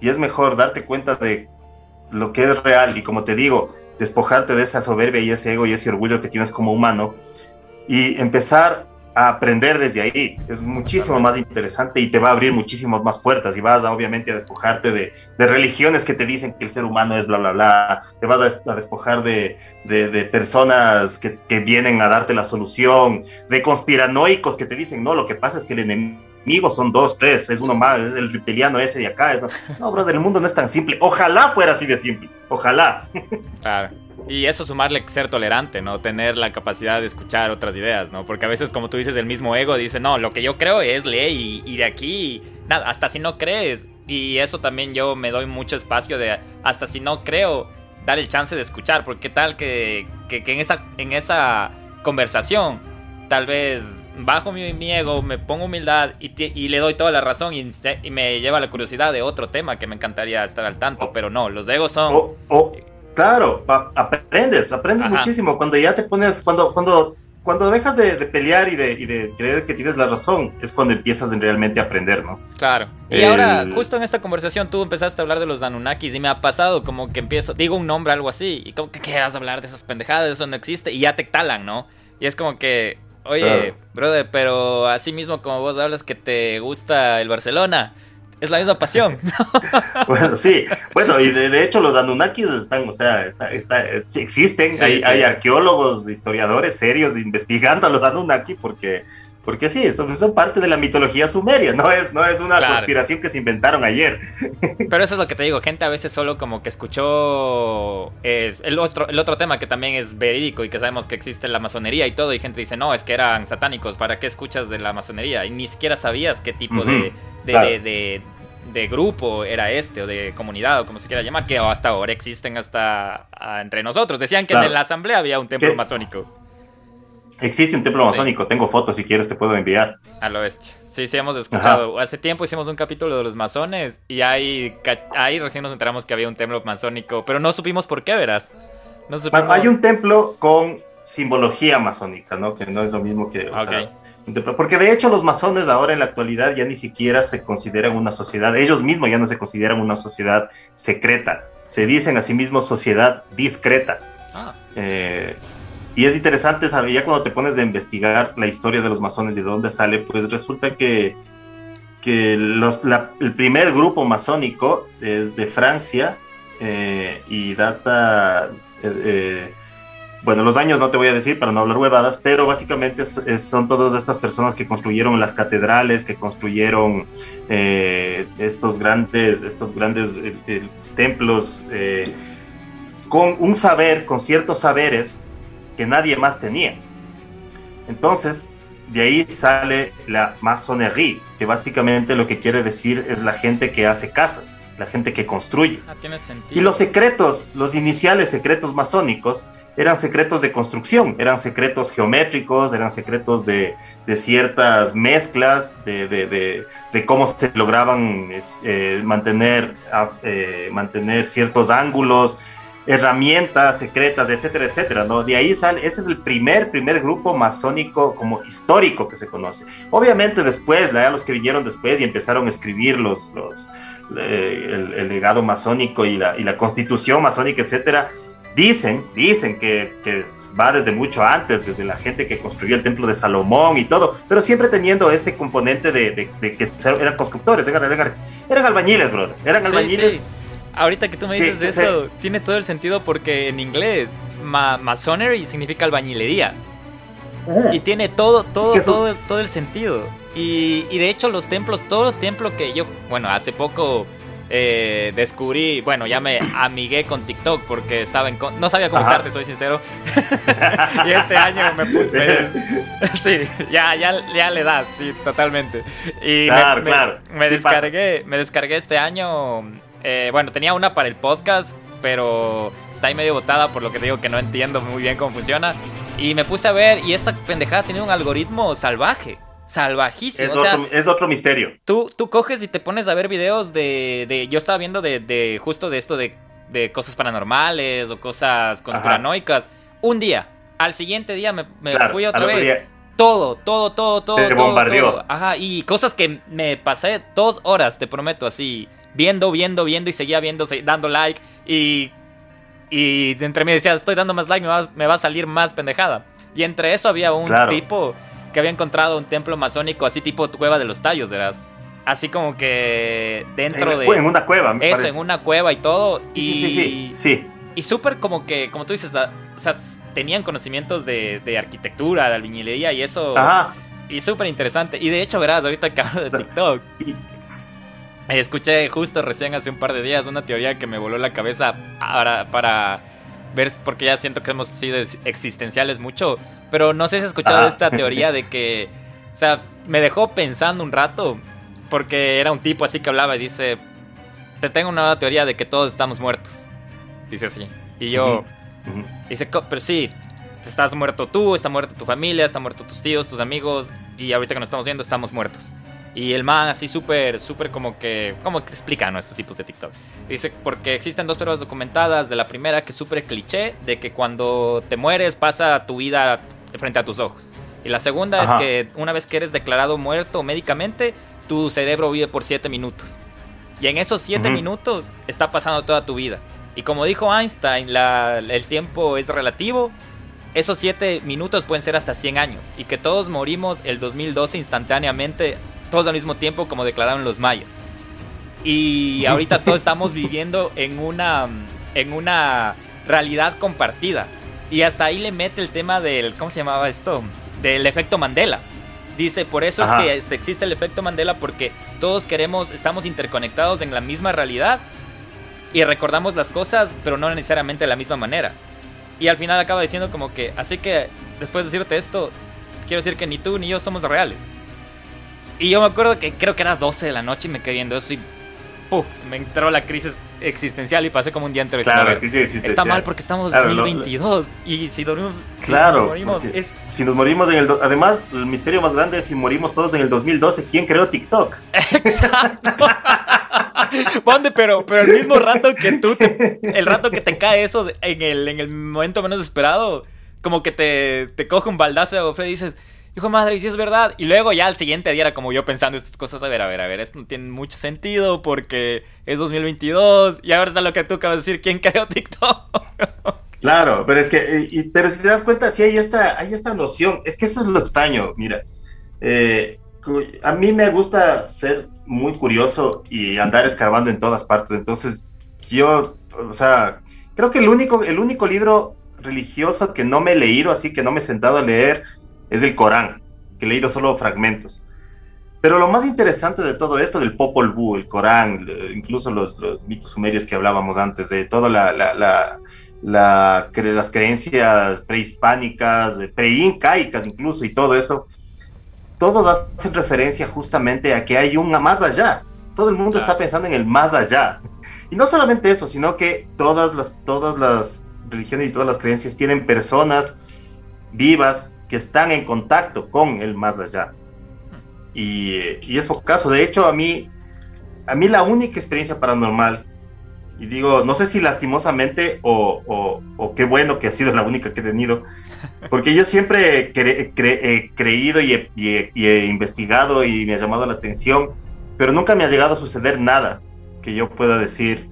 y es mejor darte cuenta de lo que es real y como te digo, despojarte de esa soberbia y ese ego y ese orgullo que tienes como humano y empezar aprender desde ahí. Es muchísimo más interesante y te va a abrir muchísimas más puertas y vas a, obviamente a despojarte de, de, religiones que te dicen que el ser humano es bla, bla, bla. Te vas a, despojar de, de, personas que, que, vienen a darte la solución, de conspiranoicos que te dicen, no, lo que pasa es que el enemigo son dos, tres, es uno más, es el reptiliano ese de acá. Es, no, brother, el mundo no es tan simple. Ojalá fuera así de simple. Ojalá. Claro. Y eso sumarle ser tolerante, ¿no? Tener la capacidad de escuchar otras ideas, ¿no? Porque a veces, como tú dices, el mismo ego dice, no, lo que yo creo es ley y, de aquí, nada, hasta si no crees. Y eso también yo me doy mucho espacio de, hasta si no creo, dar el chance de escuchar. Porque tal que, que, en, esa, en esa conversación, tal vez bajo mi, ego, me pongo humildad y, le doy toda la razón y, me lleva la curiosidad de otro tema que me encantaría estar al tanto. Pero no, los egos son... Claro, aprendes, aprendes muchísimo cuando ya te pones, cuando, cuando, cuando dejas de, pelear y de, y de, creer que tienes la razón, es cuando empiezas en realmente a aprender, ¿no? Claro. Y ahora, justo en esta conversación, tú empezaste a hablar de los Anunnakis y me ha pasado como que empiezo, digo un nombre, algo así, y como que, ¿qué vas a hablar de esas pendejadas? Eso no existe, y ya te talan, ¿no? Y es como que, oye, brother, pero así mismo como vos hablas que te gusta el Barcelona es la misma pasión. bueno, sí. Bueno, y de, hecho los Anunnakis están, o sea, está, está, existen, hay, arqueólogos, historiadores serios investigando a los Anunnaki porque, porque sí, son, son parte de la mitología sumeria, no es, no es una conspiración que se inventaron ayer. Pero eso es lo que te digo, gente a veces solo como que escuchó eh, el, otro, el otro tema que también es verídico y que sabemos que existe la masonería y todo, y gente dice, no, es que eran satánicos, ¿para qué escuchas de la masonería? Y ni siquiera sabías qué tipo de de, grupo era este, o de comunidad, o como se quiera llamar, que hasta ahora existen hasta ah, entre nosotros. Decían que en la asamblea había un templo masónico. Existe un templo masónico, tengo fotos si quieres te puedo enviar. A lo oeste. Sí, sí hemos escuchado. Hace tiempo hicimos un capítulo de los masones y ahí, ahí recién nos enteramos que había un templo masónico, pero no supimos por qué, verás. No Hay un templo con simbología masónica, ¿no? Que no es lo mismo que... Porque de hecho los masones ahora en la actualidad ya ni siquiera se consideran una sociedad, ellos mismos ya no se consideran una sociedad secreta, se dicen a sí mismos sociedad discreta. Ah. Eh, y es interesante saber, ya cuando te pones a investigar la historia de los masones y de dónde sale, pues resulta que, que el primer grupo masónico es de Francia eh, y data... Eh, bueno, los años no te voy a decir para no hablar huevadas, pero básicamente son todas estas personas que construyeron las catedrales, que construyeron eh, estos grandes, estos grandes eh, eh, templos con un saber, con ciertos saberes que nadie más tenía. Entonces, de ahí sale la masonería, que básicamente lo que quiere decir es la gente que hace casas, la gente que construye. Ah, tiene sentido. Y los secretos, los iniciales secretos masónicos, eran secretos de construcción, eran secretos geométricos, eran secretos de, ciertas mezclas, de, cómo se lograban eh, mantener, eh, mantener ciertos ángulos, herramientas secretas, etcétera, etcétera, ¿no? De ahí sale, ese es el primer, primer grupo masónico como histórico que se conoce. Obviamente después, ya los que vinieron después y empezaron a escribir los, los, eh, el, legado masónico y la, y la constitución masónica, etcétera, Dicen, dicen que, que, va desde mucho antes, desde la gente que construyó el templo de Salomón y todo, pero siempre teniendo este componente de, de, que eran constructores, eran, eran, albañiles, brother, eran albañiles. Ahorita que tú me dices eso, tiene todo el sentido porque en inglés masonry significa albañilería. Y tiene todo, todo, todo, todo el sentido. Y, y, de hecho los templos, todo templo que yo, bueno, hace poco eh, descubrí, bueno, ya me amigué con TikTok porque estaba en... No sabía cómo usarte, soy sincero. y este año me, Sí, ya, ya, ya le da, sí, totalmente. Y claro, me, claro. me, descargué, me descargué este año... Eh, bueno, tenía una para el podcast, pero está ahí medio botada por lo que digo que no entiendo muy bien cómo funciona. Y me puse a ver y esta pendejada tiene un algoritmo salvaje salvajísimo. Es, otro, misterio. Tú, tú coges y te pones a ver videos de. yo estaba viendo de, justo de esto de, cosas paranormales o cosas conspiranoicas. Un día. Al siguiente día me, fui otra vez. Todo, todo, todo, todo. Te bombardeó. Ajá, y cosas que me pasé dos horas, te prometo, así. Viendo, viendo, viendo y seguía viendo, dando like. Y. Y entre mí decía, estoy dando más like, me va, me va a salir más pendejada. Y entre eso había un tipo que había encontrado un templo masónico así tipo cueva de los tallos, verás. Así como que dentro de... En una cueva, me Eso, en una cueva y todo. Y, sí, sí, sí. Y súper como que, como tú dices, o sea, tenían conocimientos de, de arquitectura, de albañilería y eso. Ajá. Y súper interesante. Y de hecho, verás, ahorita que hablo de TikTok, escuché justo recién hace un par de días una teoría que me voló la cabeza para, para ver, porque ya siento que hemos sido existenciales mucho. Pero no sé si has escuchado esta teoría de que, o sea, me dejó pensando un rato, porque era un tipo así que hablaba y dice, te tengo una nueva teoría de que todos estamos muertos. Dice así. Y yo, dice, pero sí, estás muerto tú, está muerto tu familia, está muerto tus tíos, tus amigos, y ahorita que nos estamos viendo estamos muertos. Y el man así súper, súper como que, ¿cómo que explica estos tipos de TikTok? Dice, porque existen dos pruebas documentadas, de la primera que es súper cliché, de que cuando te mueres pasa tu vida frente a tus ojos. Y la segunda es que una vez que eres declarado muerto médicamente, tu cerebro vive por 7 minutos. Y en esos 7 minutos está pasando toda tu vida. Y como dijo Einstein, el tiempo es relativo. Esos 7 minutos pueden ser hasta 100 años. Y que todos morimos el 2012 instantáneamente, todos al mismo tiempo como declararon los mayas. Y ahorita todos estamos viviendo en una, en una realidad compartida. Y hasta ahí le mete el tema del, ¿cómo se llamaba esto? Del efecto Mandela. Dice, por eso es que este, existe el efecto Mandela porque todos queremos, estamos interconectados en la misma realidad y recordamos las cosas, pero no necesariamente de la misma manera. Y al final acaba diciendo como que, así que después de decirte esto, quiero decir que ni tú ni yo somos reales. Y yo me acuerdo que creo que era 12 de la noche y me quedé viendo eso y me entró la crisis existencial y pasé como un día entero. Claro, Está mal porque estamos en 2022 y si dormimos, claro, si nos morimos, es... si nos morimos en el... Además, el misterio más grande es si morimos todos en el 2012, ¿quién creó TikTok? Exacto. ¿Dónde? Pero, pero el mismo rato que tú, el rato que te cae eso en el, en el momento menos esperado, como que te, te coge un baldazo de agua y dices Dijo, madre, y si es verdad. Y luego ya al siguiente día era como yo pensando estas cosas, a ver, a ver, a ver, esto no tiene mucho sentido porque es 2022 y ahora lo que tú acabas de decir, ¿quién creó TikTok? Claro, pero es que, pero si te das cuenta, sí hay esta, hay esta noción, es que eso es lo extraño, mira, eh, a mí me gusta ser muy curioso y andar escarbando en todas partes, entonces yo, o sea, creo que el único, el único libro religioso que no me he leído, así que no me he sentado a leer, es el Corán, que he leído solo fragmentos. Pero lo más interesante de todo esto, del Popol Vuh, el Corán, incluso los, mitos sumerios que hablábamos antes, de todas la, la, las creencias prehispánicas, preincaicas incluso, y todo eso, todos hacen referencia justamente a que hay un más allá. Todo el mundo está pensando en el más allá. Y no solamente eso, sino que todas las, todas las religiones y todas las creencias tienen personas vivas que están en contacto con el más allá. Y, y es por caso. De hecho, a mí, a mí la única experiencia paranormal, y digo, no sé si lastimosamente o, o, qué bueno que ha sido la única que he tenido, porque yo siempre he, creído y he, investigado y me ha llamado la atención, pero nunca me ha llegado a suceder nada que yo pueda decir,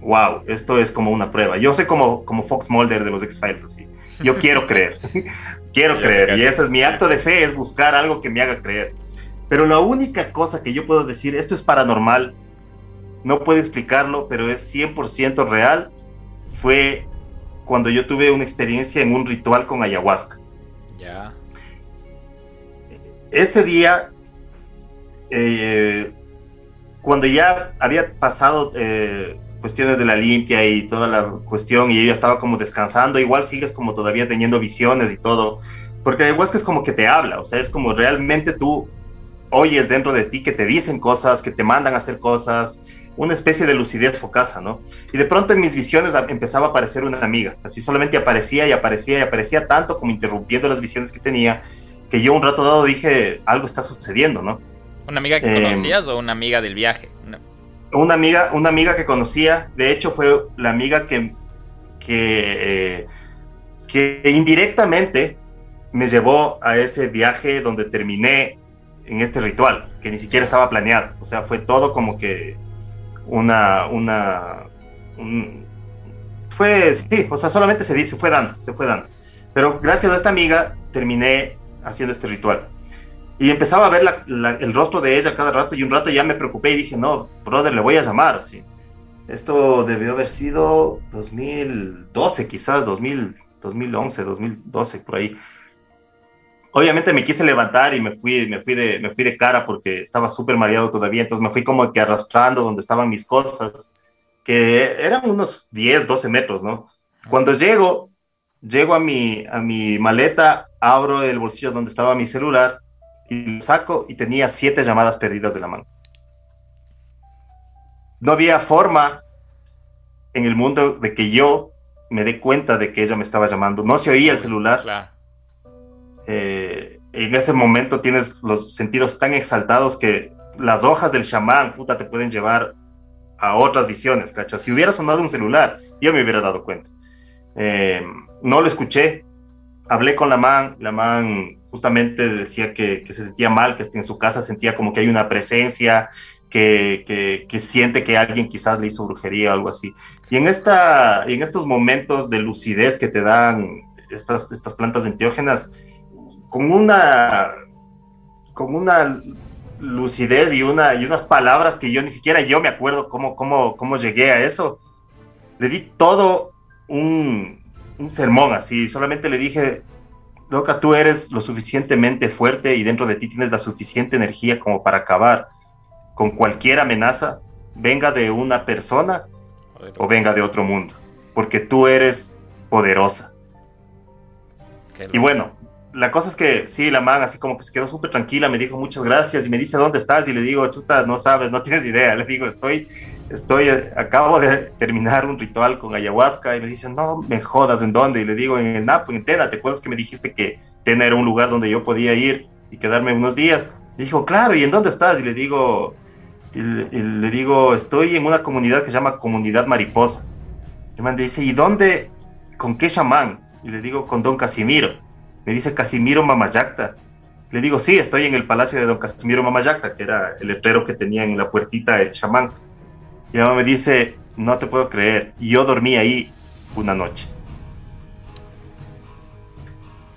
wow, esto es como una prueba. Yo soy como, como Fox Mulder de los X-Files, así. Yo quiero creer, quiero creer, y ese es mi acto de fe, es buscar algo que me haga creer. Pero la única cosa que yo puedo decir, esto es paranormal, no puedo explicarlo, pero es 100% real, fue cuando yo tuve una experiencia en un ritual con ayahuasca. Ya. Ese día, eh, cuando ya había pasado eh, cuestiones de la limpia y toda la cuestión, y ella estaba como descansando, igual sigues como todavía teniendo visiones y todo, porque ayahuasca es como que te habla, o sea, es como realmente tú oyes dentro de ti que te dicen cosas, que te mandan a hacer cosas, una especie de lucidez focasa, ¿no? Y de pronto en mis visiones empezaba a aparecer una amiga, así solamente aparecía y aparecía y aparecía tanto como interrumpiendo las visiones que tenía, que yo un rato dado dije, algo está sucediendo, ¿no? ¿Una amiga que em, conocías o una amiga del viaje? Una... amiga, una amiga que conocía, de hecho fue la amiga que, que, eh, que indirectamente me llevó a ese viaje donde terminé en este ritual, que ni siquiera estaba planeado. O sea, fue todo como que una, una, fue, sí, o sea, solamente se, se fue dando, se fue dando. Pero gracias a esta amiga terminé haciendo este ritual. Y empezaba a ver el rostro de ella cada rato y un rato ya me preocupé y dije, no, brother, le voy a llamar así. Esto debió haber sido 2012, quizás 2000, 2011, 2012, por ahí obviamente me quise levantar y me fui, me fui, de, me fui de cara porque estaba súper mareado todavía, entonces me fui como que arrastrando donde estaban mis cosas, que eran unos 10, 12 metros, ¿no? Cuando llego, llego a mi, a mi maleta, abro el bolsillo donde estaba mi celular y lo saco y tenía siete llamadas perdidas de la mano. No había forma en el mundo de que yo me dé cuenta de que ella me estaba llamando. No se oía el celular. Claro eh, en ese momento tienes los sentidos tan exaltados que las hojas del chamán, puta, te pueden llevar a otras visiones, ¿cachas? Si hubiera sonado un celular, yo me hubiera dado cuenta. Eh, no lo escuché, hablé con la man, la man justamente decía que, se sentía mal, que en su casa sentía como que hay una presencia, que, que, siente que alguien quizás le hizo brujería o algo así. Y en, esta, en estos momentos de lucidez que te dan estas, estas plantas enteógenas, con una, con una lucidez y, una, y unas palabras que yo ni siquiera yo me acuerdo cómo, cómo, cómo llegué a eso. Le di todo un, un sermón así, solamente le dije, loca, tú eres lo suficientemente fuerte y dentro de ti tienes la suficiente energía como para acabar con cualquier amenaza, venga de una persona o venga de otro mundo, porque tú eres poderosa. Y bueno, la cosa es que sí, la man así como que se quedó súper tranquila, me dijo muchas gracias y me dice dónde estás y le digo, chuta, no sabes, no tienes idea. Le digo, estoy, estoy, acabo de terminar un ritual con ayahuasca y me dice, no me jodas, ¿en dónde? Y le digo, en el Napo, en Tena, ¿te acuerdas que me dijiste que Tena era un lugar donde yo podía ir y quedarme unos días? Le dijo, claro, ¿y en dónde estás? Y le digo, y le, digo, estoy en una comunidad que se llama Comunidad Mariposa. Y me dice, ¿y dónde? ¿Con qué chamán? Y le digo, con Don Casimiro me dice Casimiro Mamayacta. Le digo, sí, estoy en el palacio de don Casimiro Mamayacta, que era el letrero que tenía en la puertita el chamán. Y mamá me dice, no te puedo creer. Y yo dormí ahí una noche.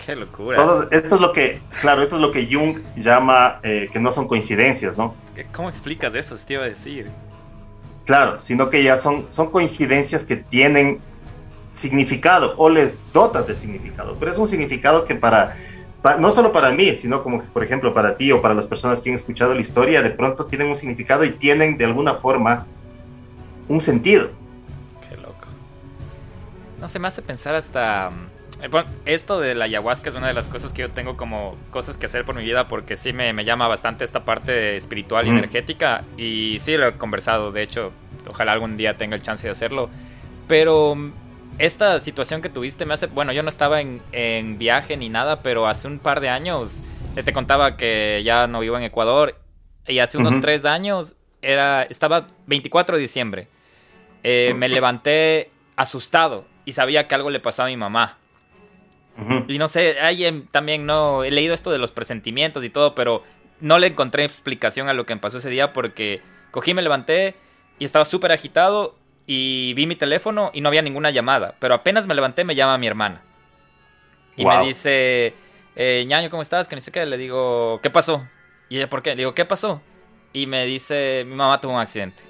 Qué locura. esto es lo que, claro, esto es lo que Jung llama eh, que no son coincidencias, ¿no? ¿Cómo explicas eso? Te iba a decir. Claro, sino que ya son, son coincidencias que tienen significado o les dotas de significado, pero es un significado que para, no solo para mí, sino como por ejemplo para ti o para las personas que han escuchado la historia, de pronto tienen un significado y tienen de alguna forma un sentido. Qué loco. No se me hace pensar hasta... Eh, bueno, esto de la ayahuasca es una de las cosas que yo tengo como cosas que hacer por mi vida porque sí me, llama bastante esta parte espiritual y energética y sí lo he conversado, de hecho, ojalá algún día tenga el chance de hacerlo, pero esta situación que tuviste me hace, bueno, yo no estaba en, viaje ni nada, pero hace un par de años eh, te contaba que ya no vivo en Ecuador y hace unos tres años era, estaba 24 de diciembre. Eh, me levanté asustado y sabía que algo le pasaba a mi mamá. Y no sé, ahí también no, he leído esto de los presentimientos y todo, pero no le encontré explicación a lo que me pasó ese día porque cogí, me levanté y estaba súper agitado y vi mi teléfono y no había ninguna llamada. Pero apenas me levanté me llama mi hermana. Y me dice, eh, ñaño, ¿cómo estás? Que ni sé qué. Le digo, ¿qué pasó? Y ella, ¿por qué? Le digo, ¿qué pasó? Y me dice, mi mamá tuvo un accidente.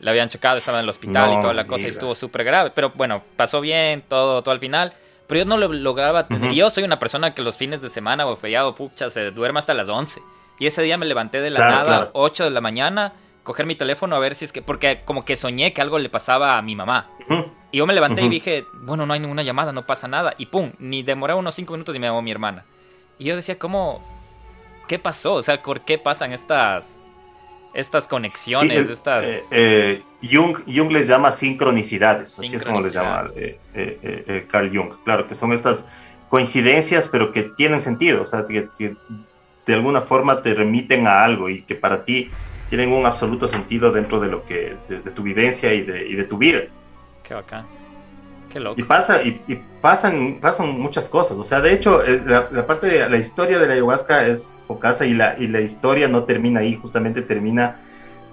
Le habían chocado, estaba en el hospital y toda la cosa y estuvo súper grave. Pero bueno, pasó bien, todo, todo al final. Pero yo no lo lograba tener. Yo soy una persona que los fines de semana o feriado, pucha, se duerme hasta las 11. Y ese día me levanté de la nada, 8 de la mañana coger mi teléfono a ver si es que, porque como que soñé que algo le pasaba a mi mamá. Y yo me levanté y dije, bueno, no hay ninguna llamada, no pasa nada. Y pum, ni demoré unos cinco minutos y me llamó mi hermana. Y yo decía, ¿cómo? ¿Qué pasó? O sea, ¿por qué pasan estas, estas conexiones? estas... Eh, eh, Jung, Jung, les llama sincronicidades, así es como les llama eh, Carl Jung. Claro, que son estas coincidencias, pero que tienen sentido, o sea, que de alguna forma te remiten a algo y que para ti tienen un absoluto sentido dentro de lo que de, tu vivencia y de, y de, tu vida. Qué bacán. Qué loco. Y, pasa, y, pasan, pasan muchas cosas. O sea, de hecho, eh, la, parte de la historia de la ayahuasca es focasa y la, y la historia no termina ahí, justamente termina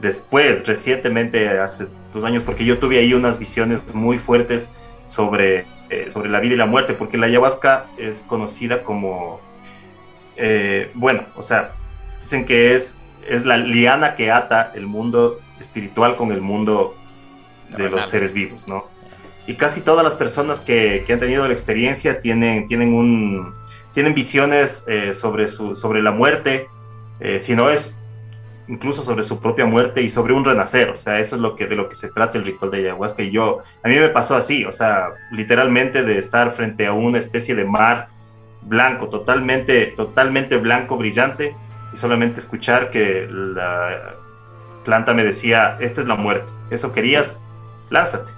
después, recientemente, hace dos años, porque yo tuve ahí unas visiones muy fuertes sobre, eh, sobre la vida y la muerte, porque la ayahuasca es conocida como, eh, bueno, o sea, dicen que es es la liana que ata el mundo espiritual con el mundo de los seres vivos, ¿no? Y casi todas las personas que, han tenido la experiencia tienen, tienen, un, tienen visiones eh, sobre, su, sobre la muerte, eh, si no es incluso sobre su propia muerte y sobre un renacer, o sea, eso es lo que, de lo que se trata el ritual de ayahuasca. Y yo, a mí me pasó así, o sea, literalmente de estar frente a una especie de mar blanco, totalmente, totalmente blanco, brillante, y solamente escuchar que la planta me decía, esta es la muerte, eso querías, lánzate.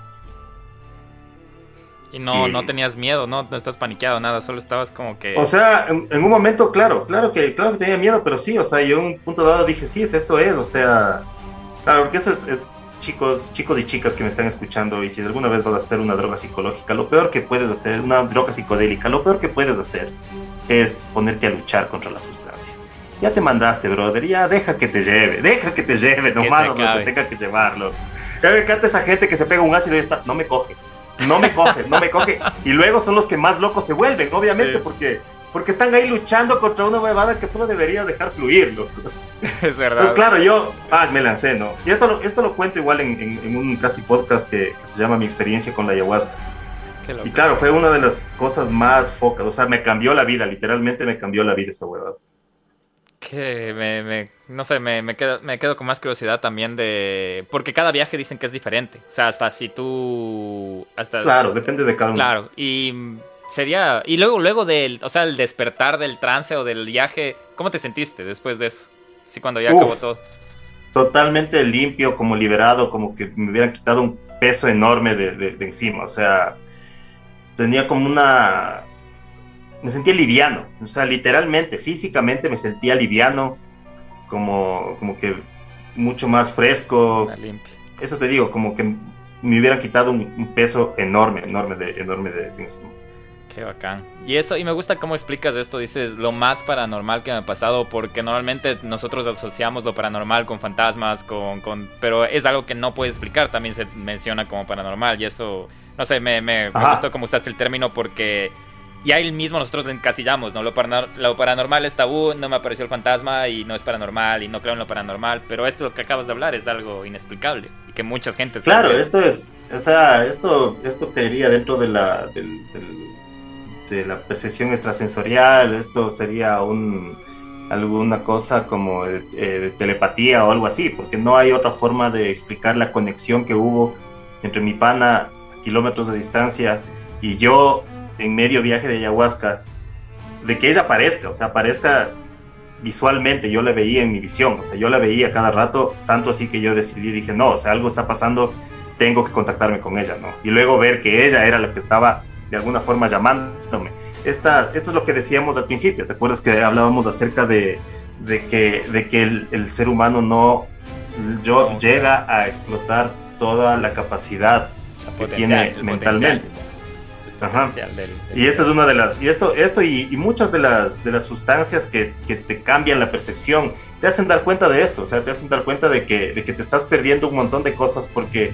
Y no, no tenías miedo, ¿no? No estás paniqueado, nada, solo estabas como que... O sea, en, un momento, claro, claro que, claro que tenía miedo, pero sí, o sea, yo en un punto dado dije, sí, esto es, o sea, claro, porque eso es, chicos, chicos y chicas que me están escuchando, y si alguna vez vas a hacer una droga psicológica, lo peor que puedes hacer, una droga psicodélica, lo peor que puedes hacer es ponerte a luchar contra la sustancia ya te mandaste, brother, ya deja que te lleve, deja que te lleve, nomás donde tenga que llevarlo. Ya me encanta esa gente que se pega un ácido y está, no me coge, no me coge, no me coge. Y luego son los que más locos se vuelven, obviamente, porque, porque están ahí luchando contra una huevada que solo debería dejar fluir, Es verdad. Entonces, claro, yo ah, me lancé, ¿no? Y esto lo, esto lo cuento igual en, en, un casi podcast que, que, se llama Mi experiencia con la ayahuasca. Y claro, fue una de las cosas más focas, o sea, me cambió la vida, literalmente me cambió la vida esa huevada que me, no sé, me, me, quedo, me quedo con más curiosidad también de... Porque cada viaje dicen que es diferente. O sea, hasta si tú... Hasta claro, depende de cada uno. Claro, y sería... Y luego, luego del... O sea, el despertar del trance o del viaje, ¿cómo te sentiste después de eso? Sí, cuando ya acabó todo. Totalmente limpio, como liberado, como que me hubieran quitado un peso enorme de, de encima. O sea, tenía como una me sentía liviano, o sea, literalmente, físicamente me sentía liviano, como, como que mucho más fresco. Eso te digo, como que me hubieran quitado un, peso enorme, enorme de, enorme de, Qué bacán. Y eso, y me gusta cómo explicas esto, dices lo más paranormal que me ha pasado, porque normalmente nosotros asociamos lo paranormal con fantasmas, con, con pero es algo que no puedes explicar, también se menciona como paranormal, y eso, no sé, me, me, me gustó cómo usaste el término porque y ahí mismo nosotros encasillamos, ¿no? Lo, paranormal es tabú, no me apareció el fantasma y no es paranormal y no creo en lo paranormal, pero esto que acabas de hablar es algo inexplicable y que mucha gente... Claro, esto es, o sea, esto, esto caería dentro de la, de la percepción extrasensorial, esto sería un, alguna cosa como eh, de telepatía o algo así, porque no hay otra forma de explicar la conexión que hubo entre mi pana a kilómetros de distancia y yo en medio viaje de ayahuasca, de que ella aparezca, o sea, aparezca visualmente, yo la veía en mi visión, o sea, yo la veía cada rato, tanto así que yo decidí, dije, no, o sea, algo está pasando tengo que contactarme con ella, ¿no? Y luego ver que ella era la que estaba de alguna forma llamándome. Esta, esto es lo que decíamos al principio, ¿te acuerdas que hablábamos acerca de, de que, de que el, ser humano no yo, llega a explotar toda la capacidad que tiene mentalmente? Y esta es una de las, y esto, esto y, muchas de las, de las sustancias que, que, te cambian la percepción, te hacen dar cuenta de esto, o sea, te hacen dar cuenta de que, de que te estás perdiendo un montón de cosas porque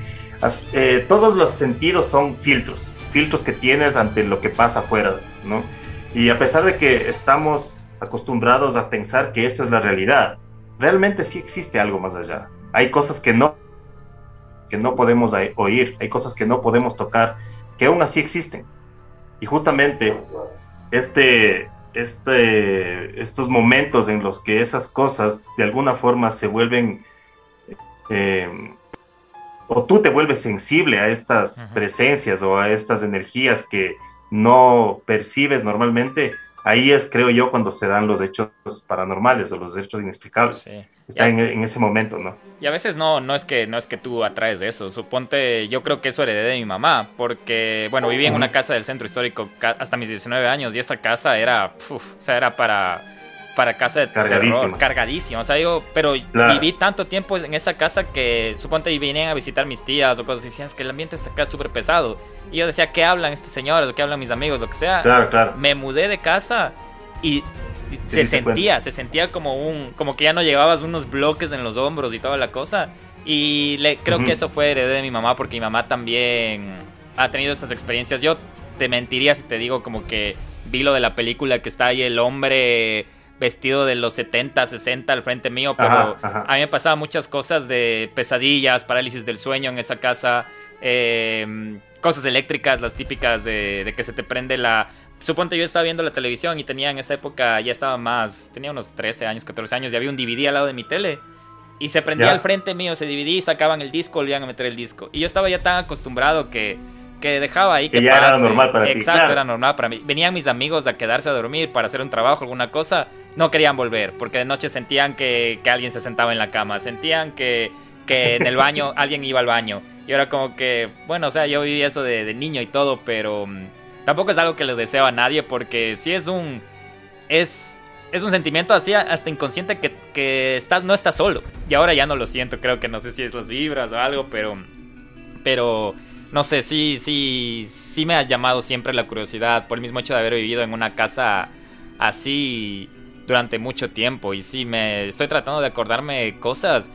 eh, todos los sentidos son filtros, filtros que tienes ante lo que pasa afuera, ¿no? Y a pesar de que estamos acostumbrados a pensar que esto es la realidad, realmente sí existe algo más allá. Hay cosas que no, que no podemos oír, hay cosas que no podemos tocar, que aún así existen. Y justamente este, este, estos momentos en los que esas cosas de alguna forma se vuelven, eh, o tú te vuelves sensible a estas presencias o a estas energías que no percibes normalmente, ahí es, creo yo, cuando se dan los hechos paranormales o los hechos inexplicables. Está en, ese momento, ¿no? Y a veces no, no es que no es que tú atraes de eso. Suponte, yo creo que eso heredé de mi mamá, porque, bueno, viví en una casa del centro histórico hasta mis 19 años y esa casa era, o sea, era para para casa de cargadísimo. cargadísimo. O sea, yo, pero viví tanto tiempo en esa casa que suponte y venían a visitar mis tías o cosas y decían es que el ambiente está acá súper pesado. Y yo decía, ¿qué hablan estos señores? ¿O qué hablan mis amigos? Lo que sea. Claro, claro. Me mudé de casa y se sentía, se sentía como un, como que ya no llevabas unos bloques en los hombros y toda la cosa. Y le, creo que eso fue heredé de mi mamá porque mi mamá también ha tenido estas experiencias. Yo te mentiría si te digo como que vi lo de la película que está ahí el hombre vestido de los 70, 60 al frente mío, pero a mí me pasaba muchas cosas de pesadillas, parálisis del sueño en esa casa, em, cosas eléctricas, las típicas de, que se te prende la... Suponte yo estaba viendo la televisión y tenía en esa época, ya estaba más, tenía unos 13 años, 14 años, y había un DVD al lado de mi tele. Y se prendía al frente mío ese DVD, sacaban el disco, volvían a meter el disco. Y yo estaba ya tan acostumbrado que que dejaba ahí que, ya era normal para Exacto, ti. Exacto, era normal para mí. Venían mis amigos a quedarse a dormir para hacer un trabajo, alguna cosa. No querían volver, porque de noche sentían que, alguien se sentaba en la cama. Sentían que, que en el baño alguien iba al baño. Y era como que, bueno, o sea, yo viví eso de, niño y todo, pero mm, tampoco es algo que le deseo a nadie, porque si es un. Es, es un sentimiento así hasta inconsciente que, que estás, no estás solo. Y ahora ya no lo siento, creo que no sé si es las vibras o algo, pero. Pero no sé, sí, sí, sí me ha llamado siempre la curiosidad por el mismo hecho de haber vivido en una casa así durante mucho tiempo y sí, me estoy tratando de acordarme cosas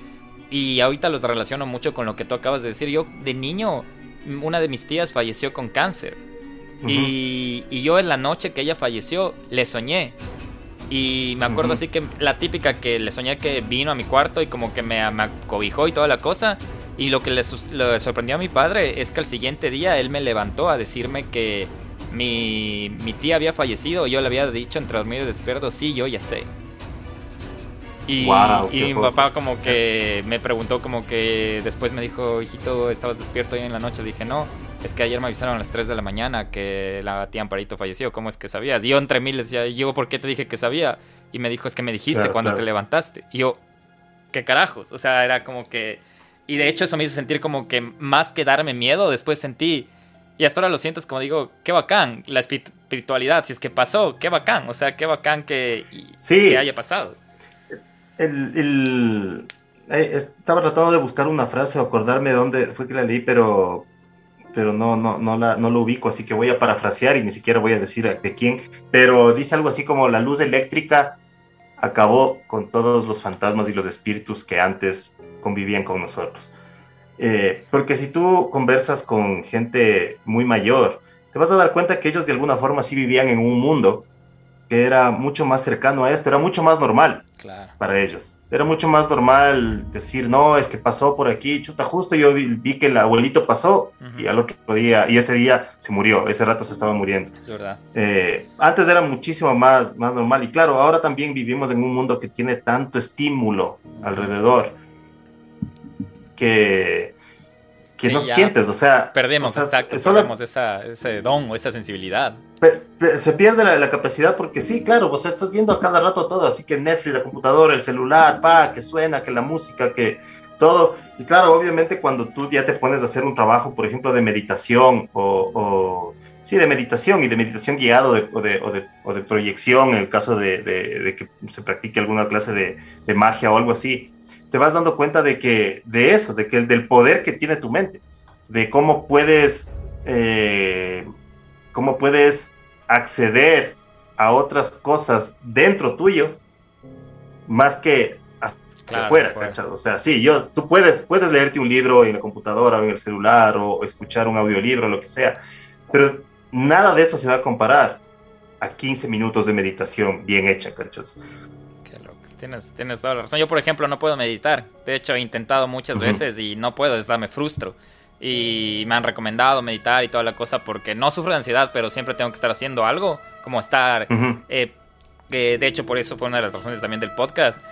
y ahorita los relaciono mucho con lo que tú acabas de decir. Yo de niño, una de mis tías falleció con cáncer y, yo en la noche que ella falleció le soñé. Y me acuerdo así que la típica que le soñé que vino a mi cuarto y como que me, me acobijó y toda la cosa. Y lo que le, sorprendió a mi padre es que al siguiente día él me levantó a decirme que mi, tía había fallecido. Yo le había dicho entre dormido y despierto, sí, yo ya sé. Y, mi papá como que me preguntó como que después me dijo, hijito, ¿estabas despierto hoy en la noche? Dije, no, es que ayer me avisaron a las 3 de la mañana que la tía Amparito falleció. ¿Cómo es que sabías? Y yo entre mí le decía, yo por qué te dije que sabía? Y me dijo, es que me dijiste cuando te levantaste. Y yo, ¿qué carajos? O sea, era como que y de hecho eso me hizo sentir como que más que darme miedo, después sentí, y hasta ahora lo siento, es como digo, qué bacán, la espiritualidad, si es que pasó, qué bacán, o sea, qué bacán que, que haya pasado. El, eh, estaba tratando de buscar una frase o acordarme de dónde fue que la leí, pero, pero no, no, no, la, no lo ubico, así que voy a parafrasear y ni siquiera voy a decir de quién, pero dice algo así como la luz eléctrica acabó con todos los fantasmas y los espíritus que antes convivían con nosotros. Eh, porque si tú conversas con gente muy mayor, te vas a dar cuenta que ellos de alguna forma sí vivían en un mundo que era mucho más cercano a esto, era mucho más normal para ellos. Era mucho más normal decir, no, es que pasó por aquí, chuta, justo yo vi, que el abuelito pasó y al otro día, y ese día se murió, ese rato se estaba muriendo. Es verdad. Eh, antes era muchísimo más, más normal y claro, ahora también vivimos en un mundo que tiene tanto estímulo alrededor que, que no sientes, o sea... Perdemos, ese don o esa sensibilidad. se pierde la, capacidad porque sí, claro, o sea, estás viendo a cada rato todo, así que Netflix, la computadora, el celular, pa, que suena, que la música, que todo. Y claro, obviamente cuando tú ya te pones a hacer un trabajo, por ejemplo, de meditación o, sí, de meditación y de meditación guiado o, de, o, de, proyección, en el caso de, que se practique alguna clase de, magia o algo así, te vas dando cuenta de que de eso, de que del poder que tiene tu mente, de cómo puedes, eh, cómo puedes acceder a otras cosas dentro tuyo, más que hacia afuera, O sea, sí, yo, tú puedes, puedes leerte un libro en la computadora o en el celular o escuchar un audiolibro, lo que sea, pero nada de eso se va a comparar a 15 minutos de meditación bien hecha, ¿cachos? Tienes, tienes toda la razón. Yo, por ejemplo, no puedo meditar. De hecho, he intentado muchas veces y no puedo, es me frustro. Y me han recomendado meditar y toda la cosa porque no sufro de ansiedad, pero siempre tengo que estar haciendo algo, como estar... Eh, eh, de hecho, por eso fue una de las razones también del podcast.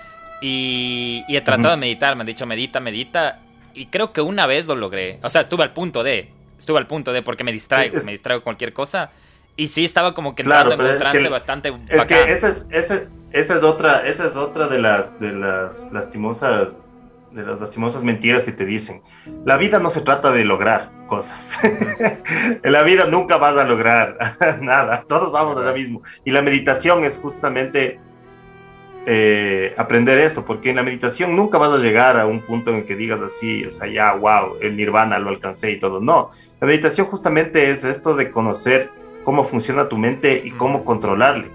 Y, he tratado de meditar, me han dicho medita, medita. Y creo que una vez lo logré. O sea, estuve al punto de. Estuve al punto de porque me distraigo, me distraigo cualquier cosa. Y sí, estaba como que entrando en un trance bastante Es que esa es, esa, esa, es otra, esa es otra de las, de las lastimosas de las lastimosas mentiras que te dicen. La vida no se trata de lograr cosas. en la vida nunca vas a lograr nada. Todos vamos allá mismo. Y la meditación es justamente eh, aprender esto, porque en la meditación nunca vas a llegar a un punto en el que digas así, o sea, ya, wow, el nirvana lo alcancé y todo. No, la meditación justamente es esto de conocer cómo funciona tu mente y cómo controlarle.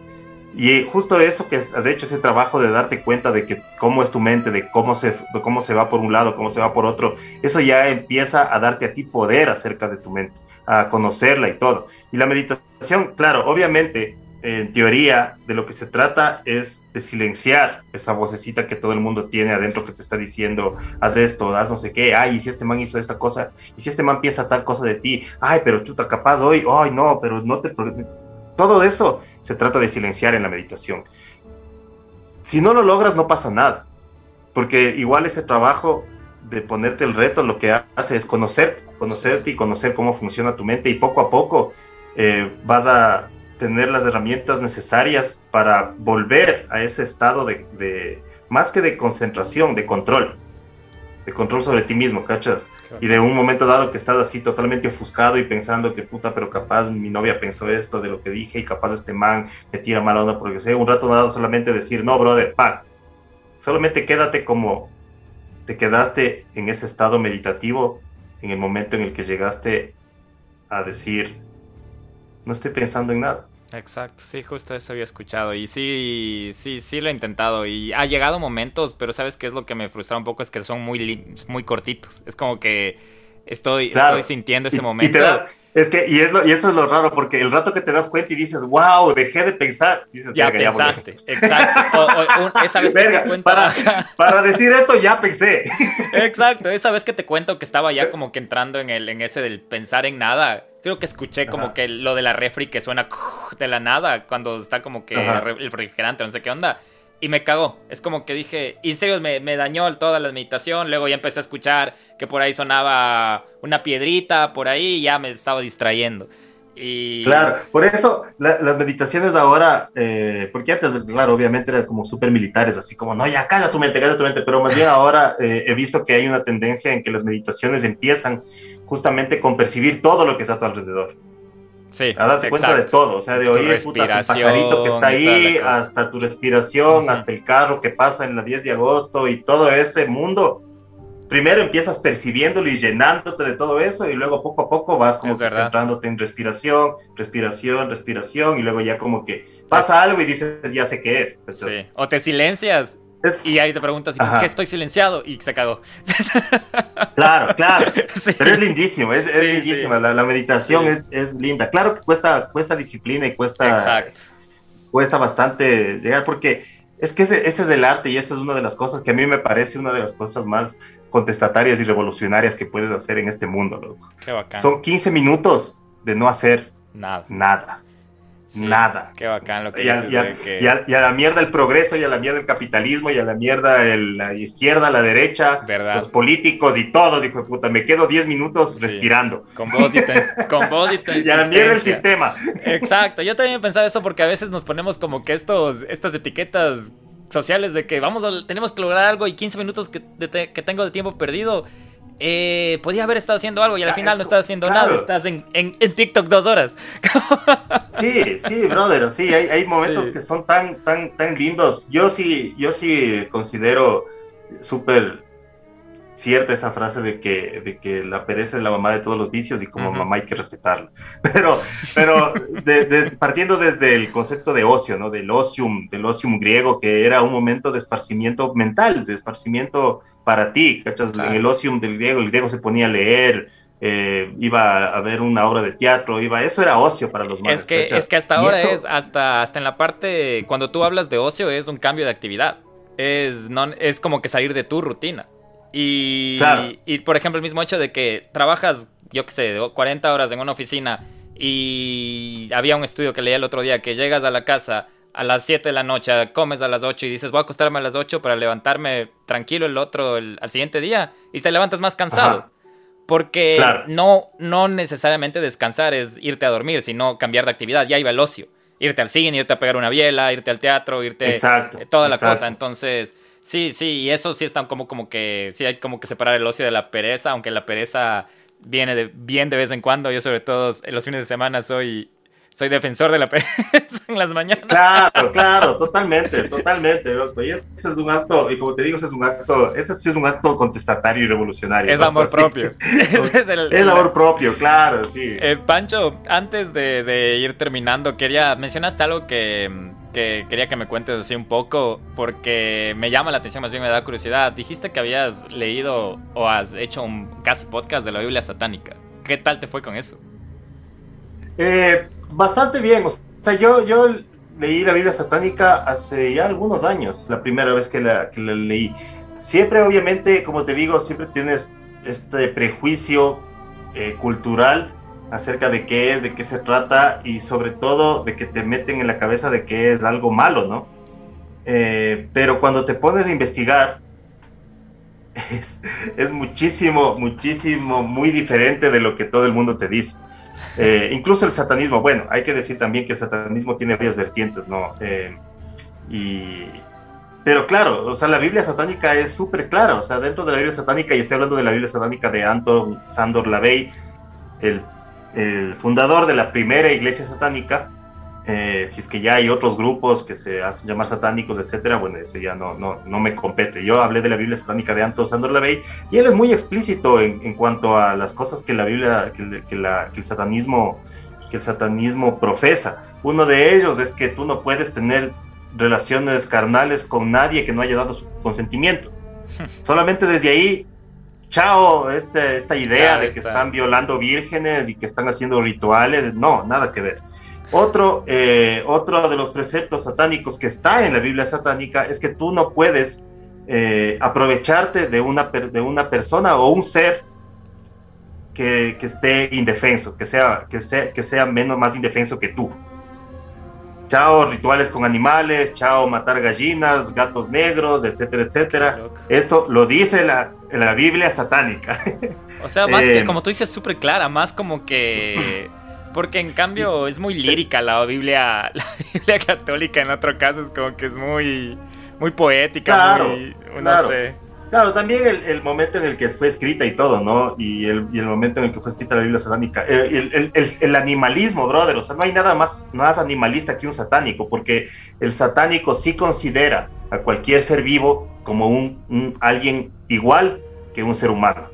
Y justo eso que has hecho, ese trabajo de darte cuenta de que cómo es tu mente, de cómo se, de cómo se va por un lado, cómo se va por otro, eso ya empieza a darte a ti poder acerca de tu mente, a conocerla y todo. Y la meditación, claro, obviamente en teoría, de lo que se trata es de silenciar esa vocecita que todo el mundo tiene adentro que te está diciendo, haz esto, haz no sé qué, ay, y si este man hizo esta cosa, y si este man piensa tal cosa de ti, ay, pero tú estás capaz hoy, ay, no, pero no te... Todo eso se trata de silenciar en la meditación. Si no lo logras, no pasa nada, porque igual ese trabajo de ponerte el reto lo que hace es conocerte, conocerte y conocer cómo funciona tu mente y poco a poco eh, vas a tener las herramientas necesarias para volver a ese estado de, más que de concentración, de control, de control sobre ti mismo, ¿cachas? Y de un momento dado que estás así totalmente ofuscado y pensando que puta, pero capaz mi novia pensó esto de lo que dije y capaz este man me tira mala onda porque sé, un rato dado solamente decir, no, brother, pa, solamente quédate como te quedaste en ese estado meditativo en el momento en el que llegaste a decir, no estoy pensando en nada. Exacto, sí, justo eso había escuchado y sí, sí, sí lo he intentado y ha llegado momentos, pero sabes qué es lo que me frustra un poco es que son muy, muy cortitos. Es como que estoy, estoy sintiendo ese momento. Es que, y, es lo, y eso es lo raro, porque el rato que te das cuenta y dices, wow, dejé de pensar, dices, ya pensaste, exacto. esa vez que te cuento... para, para, decir esto ya pensé. Exacto, esa vez que te cuento que estaba ya como que entrando en, el, en ese del pensar en nada Creo que escuché como que lo de la refri que suena de la nada cuando está como que el refrigerante, no sé qué onda. Y me cagó. Es como que dije, y en serio me, me, dañó toda la meditación. Luego ya empecé a escuchar que por ahí sonaba una piedrita, por ahí, ya me estaba distrayendo. Y... Claro, por eso las meditaciones ahora, eh, porque antes, claro, obviamente eran como súper militares, así como, no, ya calla tu mente, calla tu mente, pero más bien ahora eh, he visto que hay una tendencia en que las meditaciones empiezan justamente con percibir todo lo que está a tu alrededor. Sí, a darte cuenta de todo, o sea, de oír puta, hasta el pajarito que está ahí, hasta tu respiración, hasta el carro que pasa en la 10 de agosto y todo ese mundo. Primero empiezas percibiéndolo y llenándote de todo eso y luego poco a poco vas como que centrándote en respiración, respiración, respiración y luego ya como que pasa algo y dices, ya sé qué es. sí. O te silencias y ahí te preguntas, ¿por qué estoy silenciado? Y se cagó. Claro, claro. Pero es lindísimo, es, lindísima. La, meditación es, es, linda. Claro que cuesta, cuesta disciplina y cuesta, cuesta bastante llegar, porque es que ese, es el arte y eso es una de las cosas que a mí me parece una de las cosas más contestatarias y revolucionarias que puedes hacer en este mundo, loco. Qué bacán. Son 15 minutos de no hacer nada. Nada nada. Qué bacán lo que y a, y, a, la mierda el progreso, y a la mierda el capitalismo, y a la mierda la izquierda, la derecha, los políticos y todos, hijo de puta. Me quedo 10 minutos respirando. Con vos y, con vos y, a la mierda el sistema. Exacto. Yo también he pensado eso porque a veces nos ponemos como que estos, estas etiquetas sociales de que vamos a, tenemos que lograr algo y 15 minutos que, que tengo de tiempo perdido eh, podía haber estado haciendo algo y al final no estás haciendo nada, estás en, en, TikTok dos horas. sí, sí, brother, sí, hay, hay momentos que son tan, tan, tan lindos. Yo sí, yo sí considero súper cierta esa frase de que, de que la pereza es la mamá de todos los vicios y como mamá hay que respetarla. Pero, pero partiendo desde el concepto de ocio, ¿no? Del ocium, del ocium griego, que era un momento de esparcimiento mental, de esparcimiento para ti, ¿cachas? En el ocium del griego, el griego se ponía a leer, eh, iba a ver una obra de teatro, iba, eso era ocio para los más. Es que, es que hasta ahora es, hasta, hasta en la parte, cuando tú hablas de ocio, es un cambio de actividad. Es, no, es como que salir de tu rutina. Y, y, por ejemplo, el mismo hecho de que trabajas, yo qué sé, 40 horas en una oficina y había un estudio que leía el otro día que llegas a la casa a las 7 de la noche, comes a las 8 y dices voy a acostarme a las 8 para levantarme tranquilo el otro al siguiente día y te levantas más cansado. Porque no, no necesariamente descansar es irte a dormir, sino cambiar de actividad, ya iba el ocio. Irte al cine, irte a pegar una biela, irte al teatro, irte... Exacto, toda la cosa. Entonces, Sí, sí, y eso sí está como, como que, sí hay como que separar el ocio de la pereza, aunque la pereza viene de, bien de vez en cuando. Yo sobre todo en los fines de semana soy soy defensor de la pereza en las mañanas. Claro, claro, totalmente, totalmente. Y eso es un acto, y como te digo, ese es un acto, ese sí es un acto contestatario y revolucionario. Es amor propio. es, el, amor propio, claro, sí. Eh, Pancho, antes de, ir terminando, quería, mencionaste algo que, que quería que me cuentes así un poco, porque me llama la atención, más bien me da curiosidad. Dijiste que habías leído o has hecho un casi podcast de la Biblia satánica. ¿Qué tal te fue con eso? Eh, bastante bien. O sea, yo, yo leí la Biblia satánica hace ya algunos años, la primera vez que la, leí. Siempre, obviamente, como te digo, siempre tienes este prejuicio eh, cultural acerca de qué es, de qué se trata y sobre todo de que te meten en la cabeza de que es algo malo, ¿no? Eh, pero cuando te pones a investigar, es, es, muchísimo, muchísimo, muy diferente de lo que todo el mundo te dice. Eh, incluso el satanismo, bueno, hay que decir también que el satanismo tiene varias vertientes, ¿no? Eh, y, pero claro, o sea, la Biblia satánica es súper clara, o sea, dentro de la Biblia satánica, y estoy hablando de la Biblia satánica de Anton Sandor Lavey, el, el fundador de la primera iglesia satánica, eh, si es que ya hay otros grupos que se hacen llamar satánicos, etcétera, bueno, eso ya no, no, no me compete. Yo hablé de la Biblia satánica de Anton Sandor Lavey y él es muy explícito en, en cuanto a las cosas que la Biblia, que, que, la, que, el satanismo, que el satanismo profesa. Uno de ellos es que tú no puedes tener relaciones carnales con nadie que no haya dado su consentimiento. Solamente desde ahí chao, este, esta idea de que están violando vírgenes y que están haciendo rituales, no, nada que ver. Otro, eh, otro de los preceptos satánicos que está en la Biblia satánica es que tú no puedes eh, aprovecharte de una, de una persona o un ser que, que, esté indefenso, que sea, que sea, que sea menos, más indefenso que tú. Chao, rituales con animales, chao, matar gallinas, gatos negros, etcétera, etcétera. Esto lo dice la, la Biblia satánica. O sea, más que, eh, como tú dices, súper clara, más como que porque en cambio es muy lírica la Biblia, la Biblia católica en otro caso es como que es muy, muy poética, claro, muy, claro. Claro, también el, momento en el que fue escrita y todo, ¿no? Y el, momento en el que fue escrita la Biblia satánica. Eh, el, animalismo, brother, o sea, no hay nada más, más animalista que un satánico, porque el satánico sí considera a cualquier ser vivo como un, alguien igual que un ser humano.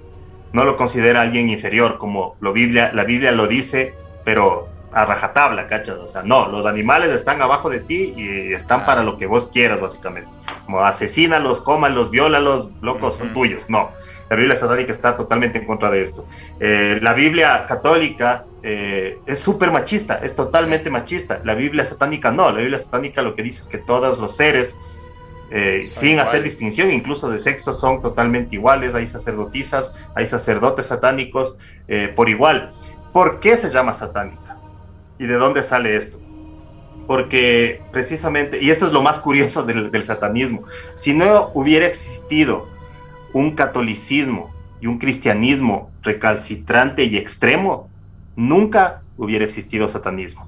No lo considera alguien inferior, como lo Biblia, la Biblia lo dice pero a rajatabla, ¿cachas? O sea, no, los animales están abajo de ti y están para lo que vos quieras, básicamente. Como asesínalos, cómalos, viólalos, locos, son tuyos. No, la Biblia satánica está totalmente en contra de esto. Eh, la Biblia católica eh, es súper machista, es totalmente machista. La Biblia satánica no, la Biblia satánica lo que dice es que todos los seres, eh, sin hacer distinción, incluso de sexo, son totalmente iguales. Hay sacerdotisas, hay sacerdotes satánicos por igual. ¿Por qué se llama satánica? ¿Y de dónde sale esto? Porque precisamente, y esto es lo más curioso del, satanismo, si no hubiera existido un catolicismo y un cristianismo recalcitrante y extremo, nunca hubiera existido satanismo.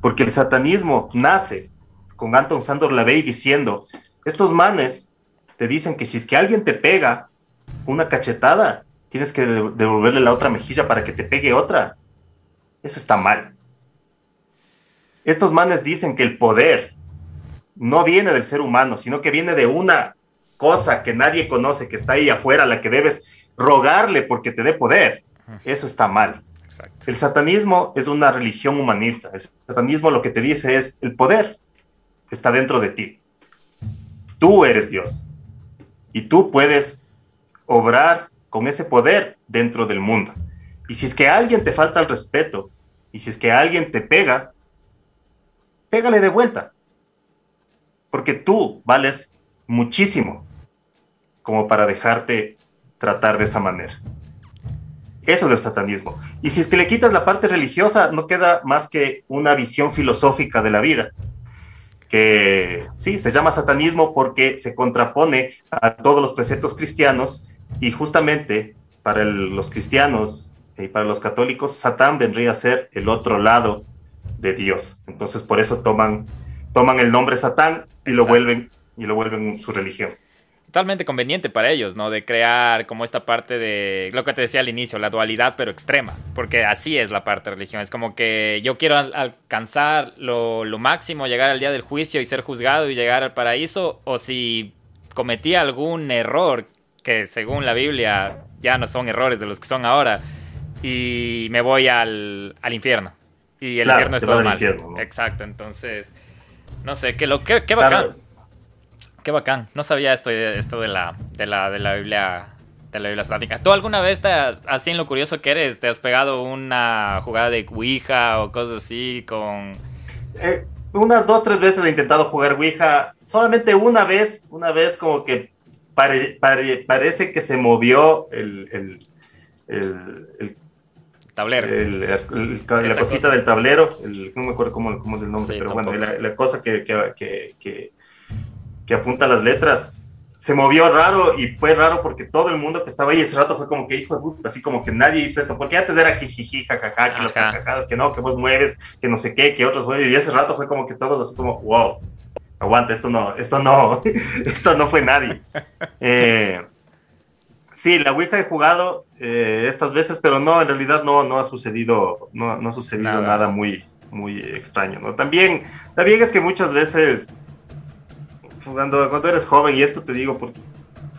Porque el satanismo nace con Anton Sandor Lavey diciendo Estos manes te dicen que si es que alguien te pega una cachetada, tienes que devolverle la otra mejilla para que te pegue otra. Eso está mal. Estos manes dicen que el poder no viene del ser humano, sino que viene de una cosa que nadie conoce, que está ahí afuera, la que debes rogarle porque te dé poder. Eso está mal. El satanismo es una religión humanista. El satanismo lo que te dice es el poder está dentro de ti. Tú eres Dios. Y tú puedes obrar con ese poder dentro del mundo. Y si es que alguien te falta el respeto, y si es que alguien te pega, pégale de vuelta. Porque tú vales muchísimo como para dejarte tratar de esa manera. Eso es el satanismo. Y si es que le quitas la parte religiosa, no queda más que una visión filosófica de la vida, que sí, se llama satanismo porque se contrapone a todos los preceptos cristianos y justamente para los cristianos y para los católicos, Satán vendría a ser el otro lado de Dios. Entonces por eso toman, toman el nombre Satán y lo vuelven y lo vuelven su religión totalmente conveniente para ellos, ¿no? De crear como esta parte de lo que te decía al inicio, la dualidad pero extrema, porque así es la parte de religión, es como que yo quiero alcanzar lo, máximo, llegar al día del juicio y ser juzgado y llegar al paraíso, o si cometí algún error que según la Biblia ya no son errores de los que son ahora, y me voy al, infierno. Y el infierno es todo mal. Exacto, entonces, no sé, qué, lo, qué, qué bacán qué bacán. No sabía esto, esto de, la, de, la, de la Biblia de la Biblia satánica. ¿Tú alguna vez, te así en lo curioso que eres, te has pegado una jugada de Ouija o cosas así con... Eh, unas dos, tres veces he intentado jugar Ouija. Solamente una vez, una vez como que parece que se movió el, el, tablero. la cosita del tablero. no me acuerdo cómo, cómo es el nombre, pero bueno, la, cosa que, que que apunta las letras, se movió raro y fue raro porque todo el mundo que estaba ahí ese rato fue como que hijo de puta, así como que nadie hizo esto, porque antes era jijiji, jajaja, que los jajajadas, que no, que vos mueves, que no sé qué, que otros mueven, y ese rato fue como que todos así como, wow, aguanta, esto no, esto no, esto no fue nadie. Eh, sí, la Ouija he jugado eh, estas veces, pero no, en realidad no, no ha sucedido, no, no ha sucedido nada. nada muy, muy extraño, ¿no? También, también es que muchas veces cuando, cuando eres joven, y esto te digo porque,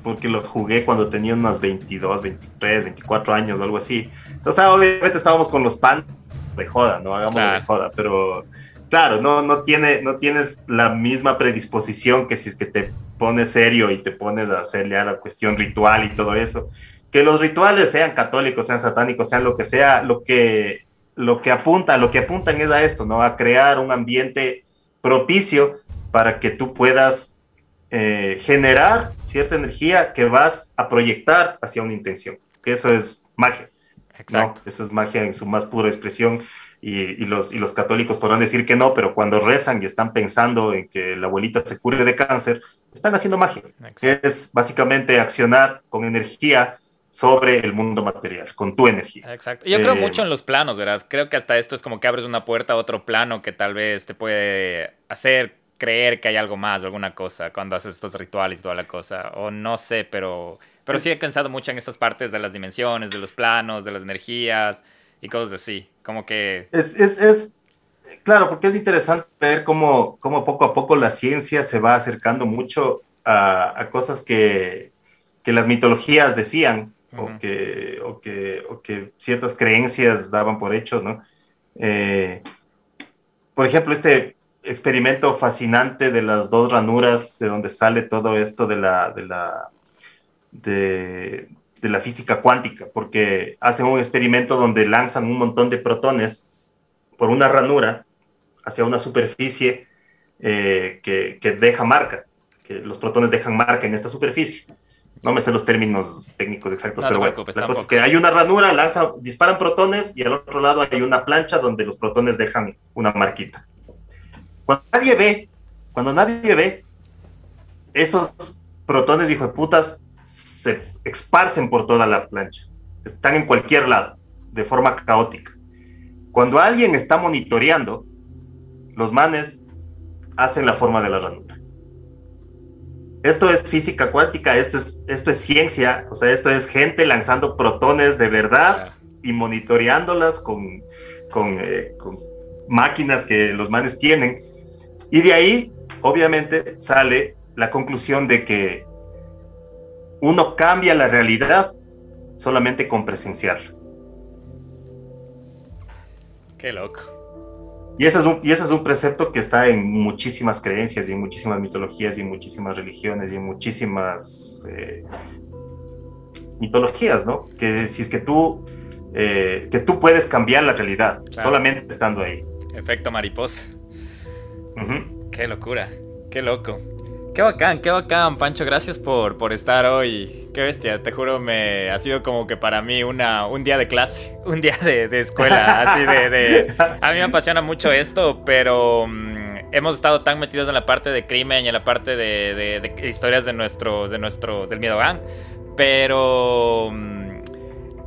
porque lo jugué cuando tenía unos 22, 23, 24 años o algo así. O sea, obviamente estábamos con los pan de joda, no hagamos de joda, pero claro, no, no, tiene, no tienes la misma predisposición que si es que te pones serio y te pones a hacerle a la cuestión ritual y todo eso. Que los rituales sean católicos, sean satánicos, sean lo que sea, lo que, lo que apunta, lo que apuntan es a esto, ¿no? A crear un ambiente propicio para que tú puedas eh, generar cierta energía que vas a proyectar hacia una intención. Que eso es magia. Exacto. Eso es magia en su más pura expresión. Y, los, y los católicos podrán decir que no, pero cuando rezan y están pensando en que la abuelita se cure de cáncer, están haciendo magia. Es básicamente accionar con energía sobre el mundo material, con tu energía. Exacto. Yo creo eh, mucho en los planos, ¿verdad? Creo que hasta esto es como que abres una puerta a otro plano que tal vez te puede hacer creer que hay algo más o alguna cosa cuando haces estos rituales y toda la cosa. O no sé, pero, pero sí he pensado mucho en esas partes de las dimensiones, de los planos, de las energías y cosas así. Como que... Es, es, es claro, porque es interesante ver cómo, cómo, poco a poco la ciencia se va acercando mucho a, a cosas que, que, las mitologías decían o, que, o, que, o, que, ciertas creencias daban por hecho, ¿no? Eh, por ejemplo, este experimento fascinante de las dos ranuras, de donde sale todo esto de la, de la, de, la física cuántica, porque hacen un experimento donde lanzan un montón de protones por una ranura hacia una superficie eh, que, que, deja marca, que los protones dejan marca en esta superficie. No me sé los términos técnicos exactos, pero bueno, la cosa es que hay una ranura, lanza, disparan protones y al otro lado hay una plancha donde los protones dejan una marquita. Cuando nadie ve, cuando nadie ve, esos protones, hijo de putas, se esparcen por toda la plancha. Están en cualquier lado, de forma caótica. Cuando alguien está monitoreando, los manes hacen la forma de la ranura. esto es física cuántica, esto es, esto es ciencia, o sea, esto es gente lanzando protones de verdad y monitoreándolas con, con, eh, con máquinas que los manes tienen. Y de ahí, obviamente, sale la conclusión de que uno cambia la realidad solamente con presenciar. Qué loco. Y ese, es un, y ese es un precepto que está en muchísimas creencias y en muchísimas mitologías y en muchísimas religiones y en muchísimas eh, mitologías, ¿no? Que si es que tú, eh, que tú puedes cambiar la realidad solamente estando ahí. Efecto mariposa. Qué locura, qué loco. Qué bacán, qué bacán, Pancho. Gracias por, por estar hoy. Qué bestia, te juro, me ha sido como que para mí una, un día de clase, un día de, escuela, así de, A mí me apasiona mucho esto, pero mm, hemos estado tan metidos en la parte de crimen y en la parte de, historias de nuestros, de nuestro, del miedo gang, pero... Mm,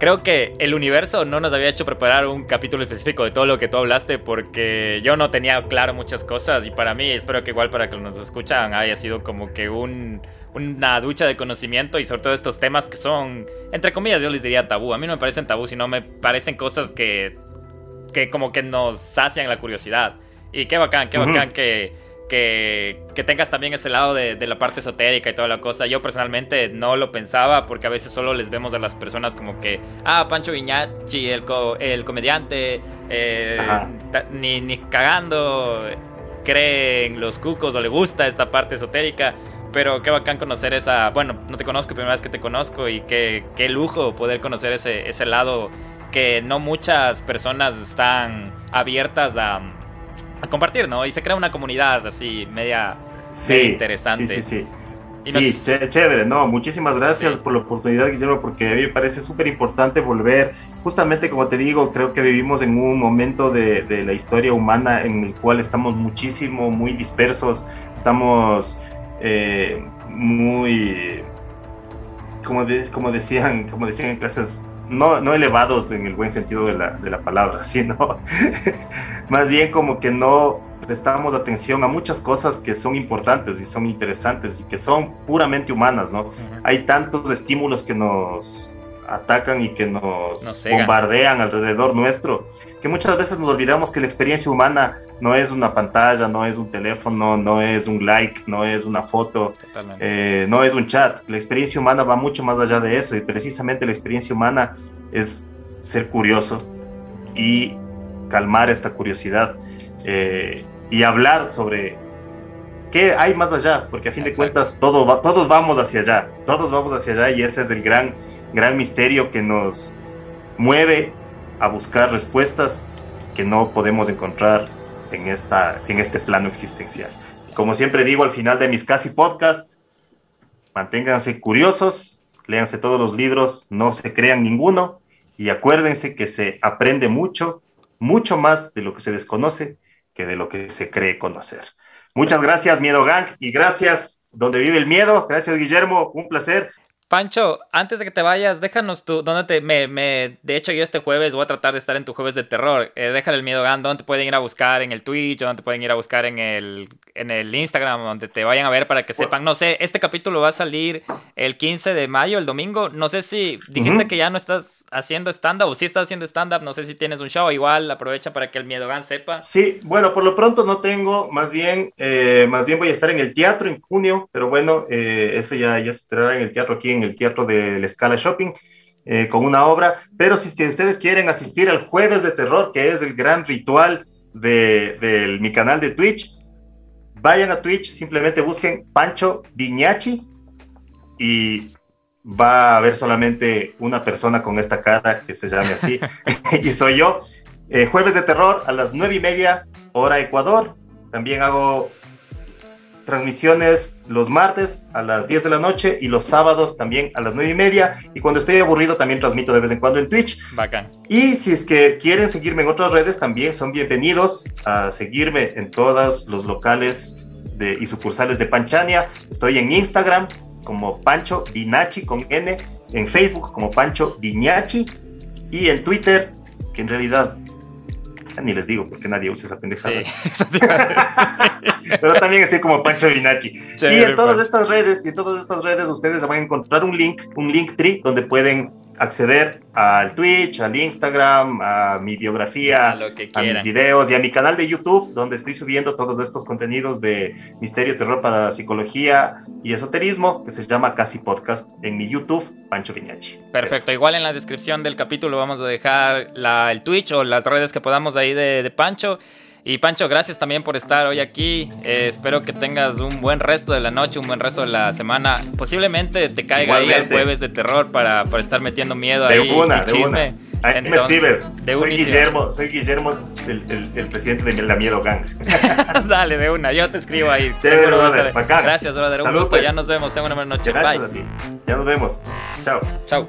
creo que el universo no nos había hecho preparar un capítulo específico de todo lo que tú hablaste porque yo no tenía claro muchas cosas y para mí, espero que igual para que nos escuchan haya sido como que un, una ducha de conocimiento y sobre todo estos temas que son, entre comillas, yo les diría tabú. A mí no me parecen tabú, sino me parecen cosas que, que como que nos sacian la curiosidad. Y qué bacán, qué bacán que que, tengas también ese lado de, la parte esotérica y toda la cosa. Yo personalmente no lo pensaba porque a veces solo les vemos a las personas como que, ah, Pancho Viñachi, el, el comediante, eh, ni, ni cagando creen los cucos o le gusta esta parte esotérica. Pero qué bacán conocer esa. Bueno, no te conozco, primera vez que te conozco y qué, qué lujo poder conocer ese, ese lado que no muchas personas están abiertas a, a compartir, ¿no? Y se crea una comunidad así media, interesante. Sí, sí, sí. Sí, chévere, no, muchísimas gracias por la oportunidad, Guillermo, porque a mí me parece súper importante volver, justamente como te digo, creo que vivimos en un momento de, de, la historia humana en el cual estamos muchísimo, muy dispersos, estamos eh, muy, como, como, decían, como decían en clases, no, no elevados en el buen sentido de la, de la palabra, sino más bien como que no prestamos atención a muchas cosas que son importantes y son interesantes y que son puramente humanas, ¿no? Hay tantos estímulos que nos atacan y que nos, bombardean alrededor nuestro, que muchas veces nos olvidamos que la experiencia humana no es una pantalla, no es un teléfono, no es un like, no es una foto, eh, no es un chat. La experiencia humana va mucho más allá de eso y precisamente la experiencia humana es ser curioso y calmar esta curiosidad eh, y hablar sobre qué hay más allá, porque a fin de cuentas todo todos vamos hacia allá, todos vamos hacia allá y ese es el gran gran misterio que nos mueve a buscar respuestas que no podemos encontrar en, esta, en este plano existencial. Como siempre digo al final de mis casi podcasts, manténganse curiosos, léanse todos los libros, no se crean ninguno y acuérdense que se aprende mucho, mucho más de lo que se desconoce que de lo que se cree conocer. Muchas gracias, Miedo Gang, y gracias, donde vive el miedo. Gracias, Guillermo, un placer. Pancho, antes de que te vayas, déjanos tú, ¿dónde te, me, me, de hecho yo este jueves voy a tratar de estar en tu jueves de terror, eh, déjale el miedo, ¿dónde te pueden ir a buscar en el Twitch, dónde te pueden ir a buscar en el, en el Instagram, donde te vayan a ver para que sepan, no sé, este capítulo va a salir el 15 de mayo, el domingo, no sé si dijiste que ya no estás haciendo stand-up o si estás haciendo stand-up, no sé si tienes un show, igual aprovecha para que el miedo sepa. Sí, bueno, por lo pronto no tengo, más bien, eh, más bien voy a estar en el teatro en junio, pero bueno, eh, eso ya, ya se estará en el teatro aquí en el Teatro de la Escala Shopping. Eh, con una obra, pero si ustedes quieren asistir al Jueves de Terror, que es el gran ritual de, mi canal de Twitch, vayan a Twitch, simplemente busquen Pancho Viñachi y va a haber solamente una persona con esta cara que se llame así, y soy yo. Eh, jueves de Terror a las nueve y media, hora Ecuador. También hago transmisiones los martes a las 10 de la noche y los sábados también a las 9 y media. Y cuando estoy aburrido también transmito de vez en cuando en Twitch. Bacán. Y si es que quieren seguirme en otras redes, también son bienvenidos a seguirme en todos los locales de, y sucursales de Panchania. Estoy en Instagram como Pancho Vinachi con N, en Facebook como Pancho Viñachi y en Twitter, que en realidad ni les digo porque nadie usa esa pendejada. Pero también estoy como Pancho Vinachi. y en todas estas redes, y en todas estas redes ustedes van a encontrar un link, un link tree donde pueden acceder al Twitch, al Instagram, a mi biografía, a, mis videos y a mi canal de YouTube, donde estoy subiendo todos estos contenidos de misterio, terror para psicología y esoterismo, que se llama Casi Podcast en mi YouTube, Pancho Viñachi. Perfecto, igual en la descripción del capítulo vamos a dejar la, el Twitch o las redes que podamos ahí de, de Pancho. Y Pancho, gracias también por estar hoy aquí. Eh, espero que tengas un buen resto de la noche, un buen resto de la semana. Posiblemente te caiga ahí el jueves de terror para, para estar metiendo miedo de ahí. Una, de chisme. Ahí me escribes. soy Guillermo, soy Guillermo, el, el, presidente de La Miedo Gang. Dale, de una, yo te escribo ahí. brother, Gracias, brother. Un gusto, pues. ya nos vemos. Tengo una buena noche. Gracias Bye. A ti. Ya nos vemos. Chao. Chao.